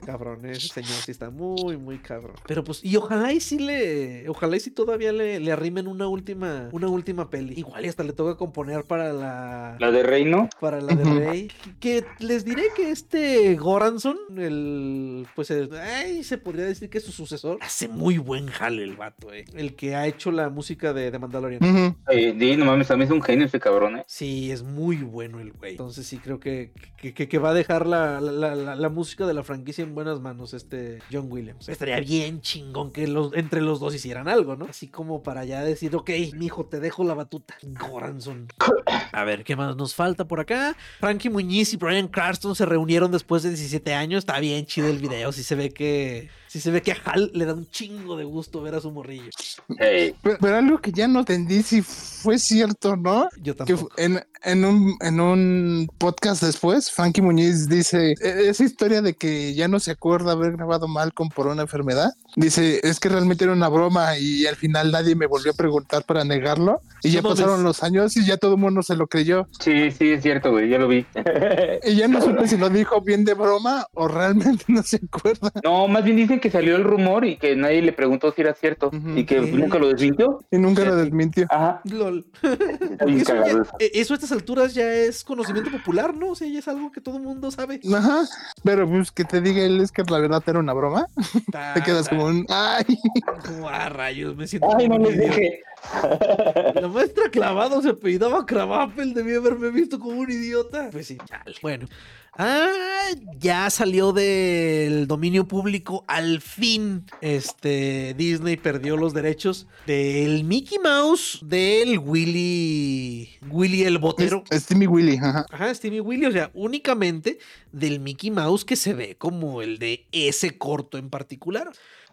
Cabrón, ese señor sí está muy, muy cabrón. Pero pues, y ojalá y sí le, ojalá y sí todavía le, le arrimen una última, una última peli. Igual y hasta le toca componer para la, La de Reino. para la de. Rey. Que les diré que este Goranson, el, pues, el- ay, se podría decir que es su sucesor, hace muy buen jale el vato, eh. El que ha hecho la música de, de Mandalorian. Eh, sí, no mames, también es un genio ese cabrón, ¿eh? Sí, es muy bueno el güey. Entonces sí creo que, que, que- que va a dejar la, la- la- la música de la franquicia en buenas manos este John Williams. Estaría bien chingón que los, entre los dos hicieran algo, ¿no? Así como para ya decir, ok, mijo, te dejo la batuta. Goranson. A ver, ¿qué más nos falta por acá? Frankie Muñiz y Brian Cranston se reunieron después de 17 años. Está bien chido el video. Sí se ve que... Sí se ve que a Hal le da un chingo de gusto ver a su morrillo. Ey, Pero, pero algo que ya no entendí si fue cierto, ¿no? Yo tampoco. en, en, un, en un podcast después, Frankie Muñiz dice "E- esa historia de que ya no se acuerda haber grabado Malcolm por una enfermedad. Dice, es que realmente era una broma y al final nadie me volvió a preguntar para negarlo. Y ya pasaron los años y ya todo el mundo se lo creyó. sí, sí, es cierto, güey, ya lo vi. [LAUGHS] Y ya no supe si lo dijo bien de broma o realmente no se acuerda. No, más bien dicen que salió el rumor y que nadie le preguntó si era cierto Ujú. y que Sí. nunca lo desmintió. Y nunca lo Fíjate. desmintió. Ajá. LOL. Está Eso, ya- eso. eso a estas alturas ya es conocimiento popular, ¿no? O sea, ya es algo que todo el mundo sabe. Ajá, pero pues que te diga él es que la verdad era una broma. [LAUGHS] Te quedas como un ay. Como, ah, rayos, me siento Ay, no les dije. La maestra clavado se apellidaba Cravapel, debía haberme visto como un idiota. Pues sí, chale. Bueno. Ah, ya salió del dominio público. Al fin, este Disney perdió los derechos del Mickey Mouse del Willy Willy el Botero. Es, es Timmy Willy, ajá. Ajá, Stevie Willy, o sea, únicamente del Mickey Mouse que se ve como el de ese corto en particular.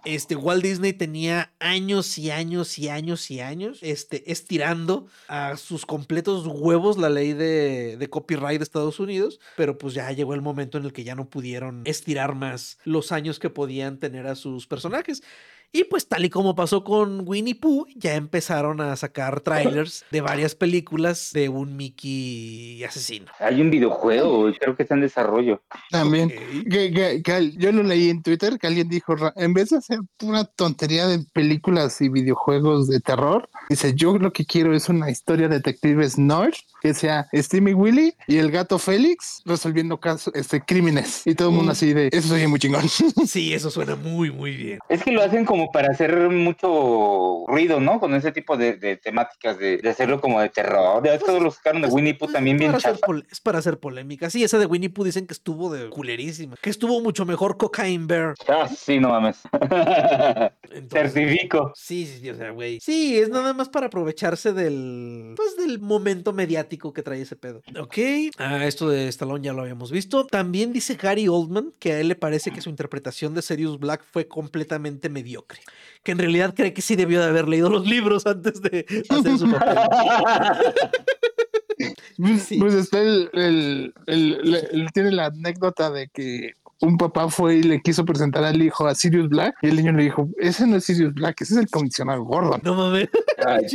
Este Walt Disney tenía años y años y años y años este, estirando a sus completos huevos la ley de, de copyright de Estados Unidos, pero pues ya llegó el momento en el que ya no pudieron estirar más los años que podían tener a sus personajes. Y pues tal y como pasó con Winnie Pooh, ya empezaron a sacar trailers de varias películas de un Mickey asesino. Hay un videojuego, creo que está en desarrollo. También. Ok. Que- que- que yo lo leí en Twitter que alguien dijo, "Ra- en vez de hacer una tontería de películas y videojuegos de terror, dice, yo lo que quiero es una historia de detectives nerd que sea Steamy Willy y el gato Félix resolviendo casos, este, crímenes. Y todo el mundo Mm. así de, eso sería muy chingón. [LAUGHS] Sí, eso suena muy, muy bien. Es que lo hacen como para hacer mucho ruido, ¿no? Con ese tipo de, de temáticas, de, de hacerlo como de terror. Ya ves que todos los sacaron de Pues, Winnie Pooh pues, también bien chafa. Es para hacer polémica. Sí, esa de Winnie Pooh dicen que estuvo de culerísima. Que estuvo mucho mejor Cocaine Bear. Ah, sí, no mames. [LAUGHS] Entonces, Certifico. Sí, sí, sí, o sea, güey. Sí, es nada más para aprovecharse del. Pues del momento mediático que trae ese pedo. Ok. Ah, esto de Stallone ya lo habíamos visto. También dice Gary Oldman que a él le parece que su interpretación de Sirius Black fue completamente mediocre. Que en realidad cree que sí debió de haber leído los libros antes de hacer su papel. [LAUGHS] Pues, Sí. pues está el, el- tiene la anécdota de que un papá fue y le quiso presentar al hijo a Sirius Black y el niño le dijo, ese no es Sirius Black, ese es el comisionado Gordon. No mames. [LAUGHS] Ay.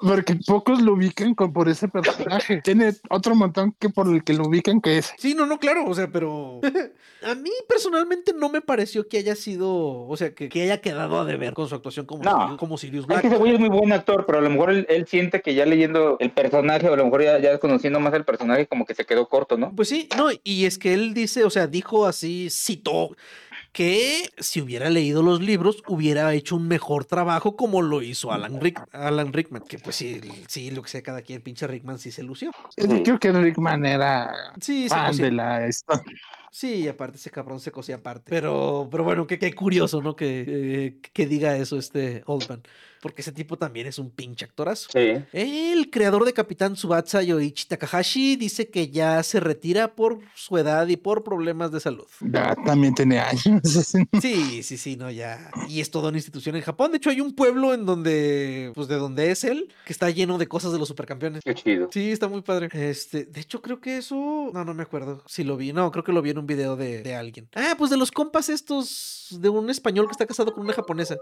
Porque pocos lo ubican con, por ese personaje. [LAUGHS] Tiene otro montón que por el que lo ubican que es. Sí, no, no, claro, o sea, pero [LAUGHS] a mí personalmente no me pareció que haya sido, o sea, que, que haya quedado a deber con su actuación como, No. Sirius, como Sirius Es Black. que ese güey es muy buen actor, pero a lo mejor él, él siente que ya leyendo el personaje, o a lo mejor ya, ya conociendo más el personaje, como que se quedó corto, ¿no? Pues sí, no, y es que él dice, o sea, dijo así, citó que si hubiera leído los libros hubiera hecho un mejor trabajo como lo hizo Alan, Rick, Alan Rickman, que pues sí, sí, lo que sea cada quien, pinche Rickman sí se lució. Creo que Rickman era Sí, fan de la historia. Sí, aparte ese cabrón se cosía aparte. Pero, pero bueno, qué, qué curioso, ¿no? Que, eh, que diga eso este Oldman. Porque ese tipo también es un pinche actorazo. Sí. El creador de Capitán Tsubasa, Yoichi Takahashi, dice que ya se retira por su edad y por problemas de salud. Ya también tiene años. [LAUGHS] Sí, sí, sí, no, ya. Y es toda una institución en Japón. De hecho, hay un pueblo en donde, pues de donde es él, que está lleno de cosas de los supercampeones. Qué chido. Sí, está muy padre. Este, de hecho, creo que eso. No, no me acuerdo si lo vi. No, creo que lo vi en un video de, de alguien. Ah, pues de los compas estos de un español que está casado con una japonesa.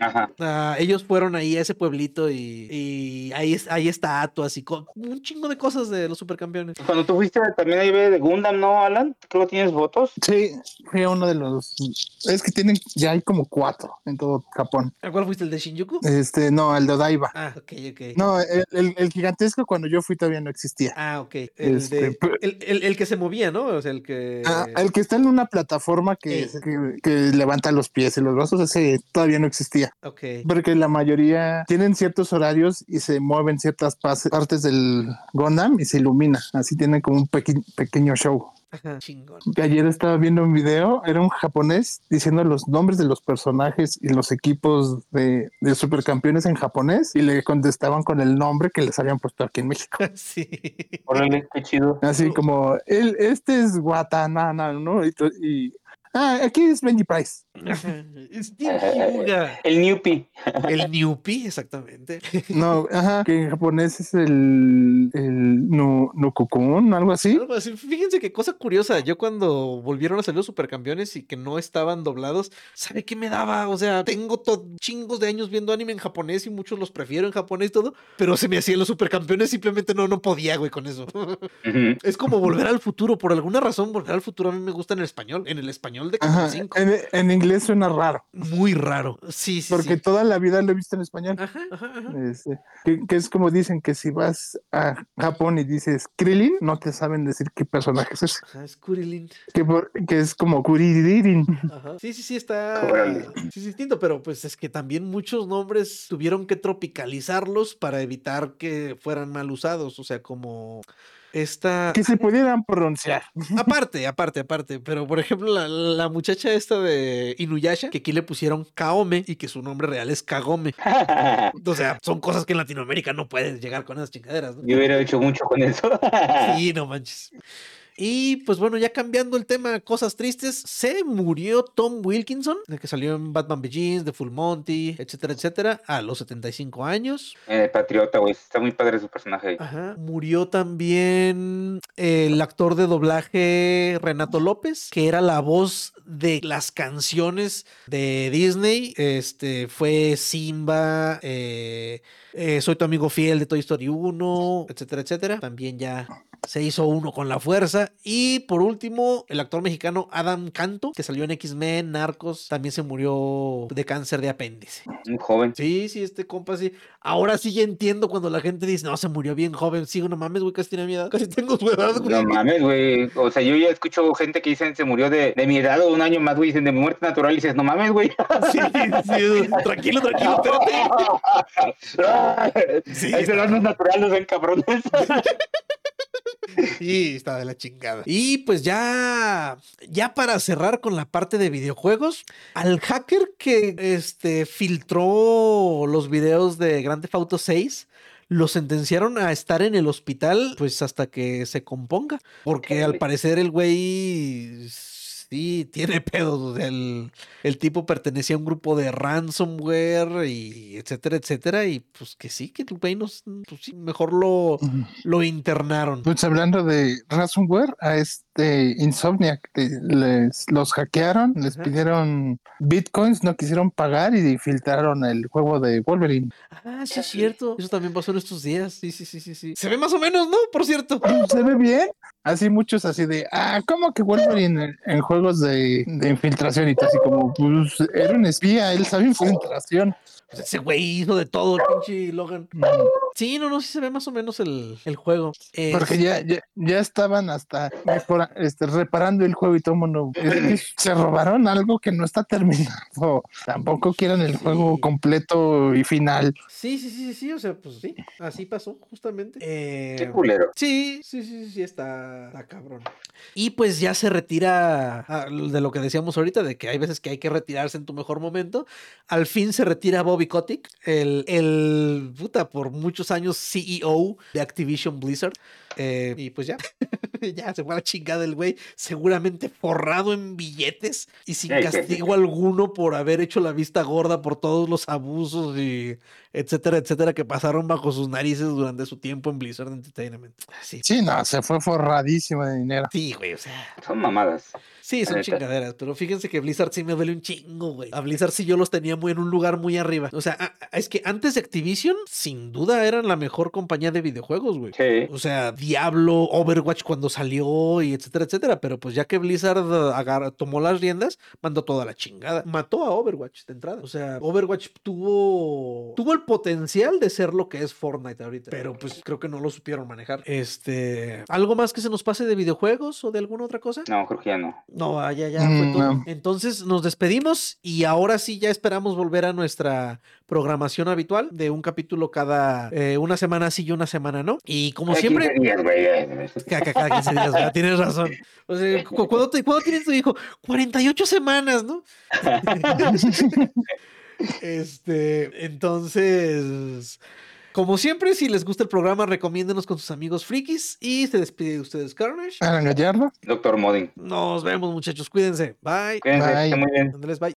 Ajá. Ah, ellos fueron ahí a ese pueblito y, y ahí hay estatuas y un chingo de cosas de los supercampeones. Cuando tú fuiste también ahí ve de Gundam, ¿no, Alan? Creo que tienes fotos. Sí, fui a uno de los. Es que tienen, ya hay como cuatro en todo Japón. ¿A cuál fuiste el de Shinjuku? Este, no, el de Odaiba. Ah, ok, ok. No, el, el- el gigantesco cuando yo fui todavía no existía. Ah, ok. El, Este, de- el, el- el que se movía, ¿no? O sea, el que. Ah, el que está en una plataforma que, que, que levanta los pies y los brazos, ese todavía no existía. Ok. Porque la mayoría tienen ciertos horarios y se mueven ciertas partes del Gundam y se ilumina. Así tienen como un peque- pequeño show. Ajá, chingón. Que ayer estaba viendo un video, era un japonés diciendo los nombres de los personajes y los equipos de, de supercampeones en japonés y le contestaban con el nombre que les habían puesto aquí en México. [LAUGHS] sí. Órale, qué chido. Así como, el, este es Watanana, ¿no? Y, y, ah, aquí es Benji Price. Steve [LAUGHS] Hyuga. El Newpie. El Newpie, exactamente. No, ajá, que en japonés es el, el nu, Nukukun, algo así. Algo así. Fíjense qué cosa curiosa. Yo cuando volvieron a salir los supercampeones y que no estaban doblados, ¿sabe qué me daba? O sea, tengo chingos de años viendo anime en japonés y muchos los prefiero en japonés y todo, pero se me hacían los supercampeones, simplemente no, no podía, güey, con eso. Es como volver al futuro. Por alguna razón, volver al futuro a mí me gusta en el español, en el español de Ajá, Canal 5. en, en inglés suena raro, Muy raro. Sí, sí, porque sí. toda la vida lo he visto en español. Ajá, ajá, ajá. Este, que, que es como dicen que si vas a Japón y dices Krillin, no te saben decir qué personaje es ese. Ajá, es Kurilin. Que, por- que es como Kuririn. Sí, sí, sí, está. Órale. Sí, es distinto, pero pues es que también muchos nombres tuvieron que tropicalizarlos para evitar que fueran mal usados. O sea, como esta. Que se pudieran pronunciar. [LAUGHS] Aparte, aparte, aparte. Pero por ejemplo, la, la muchacha esta de Inuyasha, que aquí le pusieron Kaome y que su nombre real es Kagome. [LAUGHS] O sea, son cosas que en Latinoamérica no puedes llegar con esas chingaderas, ¿no? Yo hubiera hecho mucho con eso. Sí, no manches. Y pues bueno, ya cambiando el tema, cosas tristes, se murió Tom Wilkinson, el que salió en Batman Begins, The Full Monty, etcétera, etcétera, a los 75 años. Eh, Patriota, güey. Está muy padre su personaje ahí. Ajá. Murió también el actor de doblaje Renato López, que era la voz de las canciones de Disney. Este fue Simba, eh, eh, Soy tu amigo fiel de Toy Story 1, etcétera, etcétera. También ya se hizo uno con la fuerza. Y por último, el actor mexicano Adam Canto, que salió en X-Men, Narcos, también se murió de cáncer de apéndice. Un joven. Sí, sí, este compa sí. Ahora sí ya entiendo cuando la gente dice, no, se murió bien joven. Sí, no mames, güey, casi tiene mi edad. Casi tengo su edad, güey. No mames, güey. O sea, yo ya escucho gente que dicen se murió de, de mi edad o un año más, güey. Dicen de mi muerte natural y dices, no mames, güey. Sí, sí, [LAUGHS] tranquilo, tranquilo, espérate. [LAUGHS] Sí, Esa edad no es natural, no sean cabrones. [LAUGHS] [LAUGHS] Sí, está de la chingada. Y pues ya, ya para cerrar con la parte de videojuegos, al hacker que este, filtró los videos de Grand Theft Auto 6, lo sentenciaron a estar en el hospital pues hasta que se componga. Porque al parecer el güey sí tiene pedos. El, el tipo pertenecía a un grupo de ransomware y etcétera, etcétera. Y pues que sí, que el güey pues sí, mejor lo, lo internaron. Pues hablando de ransomware, a este Insomniac eh, les, los hackearon, les Ajá. pidieron bitcoins, no quisieron pagar y filtraron el juego de Wolverine. Ah, sí, es cierto. Eso también pasó en estos días. Sí, sí, sí, sí, sí. Se ve más o menos, ¿no? Por cierto. Se ve bien. Así muchos así de, ah, ¿cómo que Wolverine en, en juegos de, de infiltración y todo así como, pues era un espía, él sabe infiltración. Pues ese güey hizo de todo, el pinche Logan. Mm, Sí, no, no, sí se ve más o menos el, el juego. Eh, Porque ya, ya, ya estaban hasta mejora- este, reparando el juego y todo el mundo. se robaron algo que no está terminado. [LAUGHS] Tampoco quieren el juego Sí. completo y final. Sí, sí, sí, sí, sí, o sea, pues sí, así pasó justamente. Eh, Qué culero. Sí, sí, sí, sí, sí, está, está cabrón. Y pues ya se retira ah, de lo que decíamos ahorita, de que hay veces que hay que retirarse en tu mejor momento. Al fin se retira Bobby el, el puta, por muchos años CEO de Activision Blizzard. Eh, y pues ya, [LAUGHS] ya se fue a la chingada el güey, seguramente forrado en billetes y sin castigo alguno por haber hecho la vista gorda por todos los abusos y etcétera, etcétera, que pasaron bajo sus narices durante su tiempo en Blizzard Entertainment. Sí, Sí, no, se fue forradísimo de dinero. sí, güey, o sea, Son mamadas. sí, son chingaderas, pero fíjense que Blizzard sí me duele un chingo, güey. A Blizzard sí yo los tenía muy en un lugar muy arriba. O sea, a- a- es que antes de Activision, sin duda eran la mejor compañía de videojuegos, güey. Sí. O sea, Diablo, Overwatch cuando salió y etcétera, etcétera. Pero pues ya que Blizzard agar- tomó las riendas, mandó toda la chingada. Mató a Overwatch de entrada. O sea, Overwatch tuvo, tuvo el potencial de ser lo que es Fortnite ahorita. Pero pues creo que no lo supieron manejar. Este, ¿algo más que se nos pase de videojuegos o de alguna otra cosa? No, creo que ya no. No, ah, ya, ya fue Mm, todo. no. Entonces nos despedimos y ahora sí ya esperamos volver a nuestra programación habitual de un capítulo cada eh, una semana sí y una semana no. Y como Cada siempre, 15 días, güey, ya. cada, cada 15 días, ¿verdad? tienes razón. O sea, cu- ¿cuándo, te- cuándo tienes tu hijo? 48 semanas, ¿no? [LAUGHS] Este, entonces, como siempre, si les gusta el programa, recomiéndenos con sus amigos frikis y se despide de ustedes, Carnage. Alan Gallardo. Doctor Modding. Nos vemos, muchachos. Cuídense. Bye. Cuídense, que Bye. estén muy bien. Andrés, bye.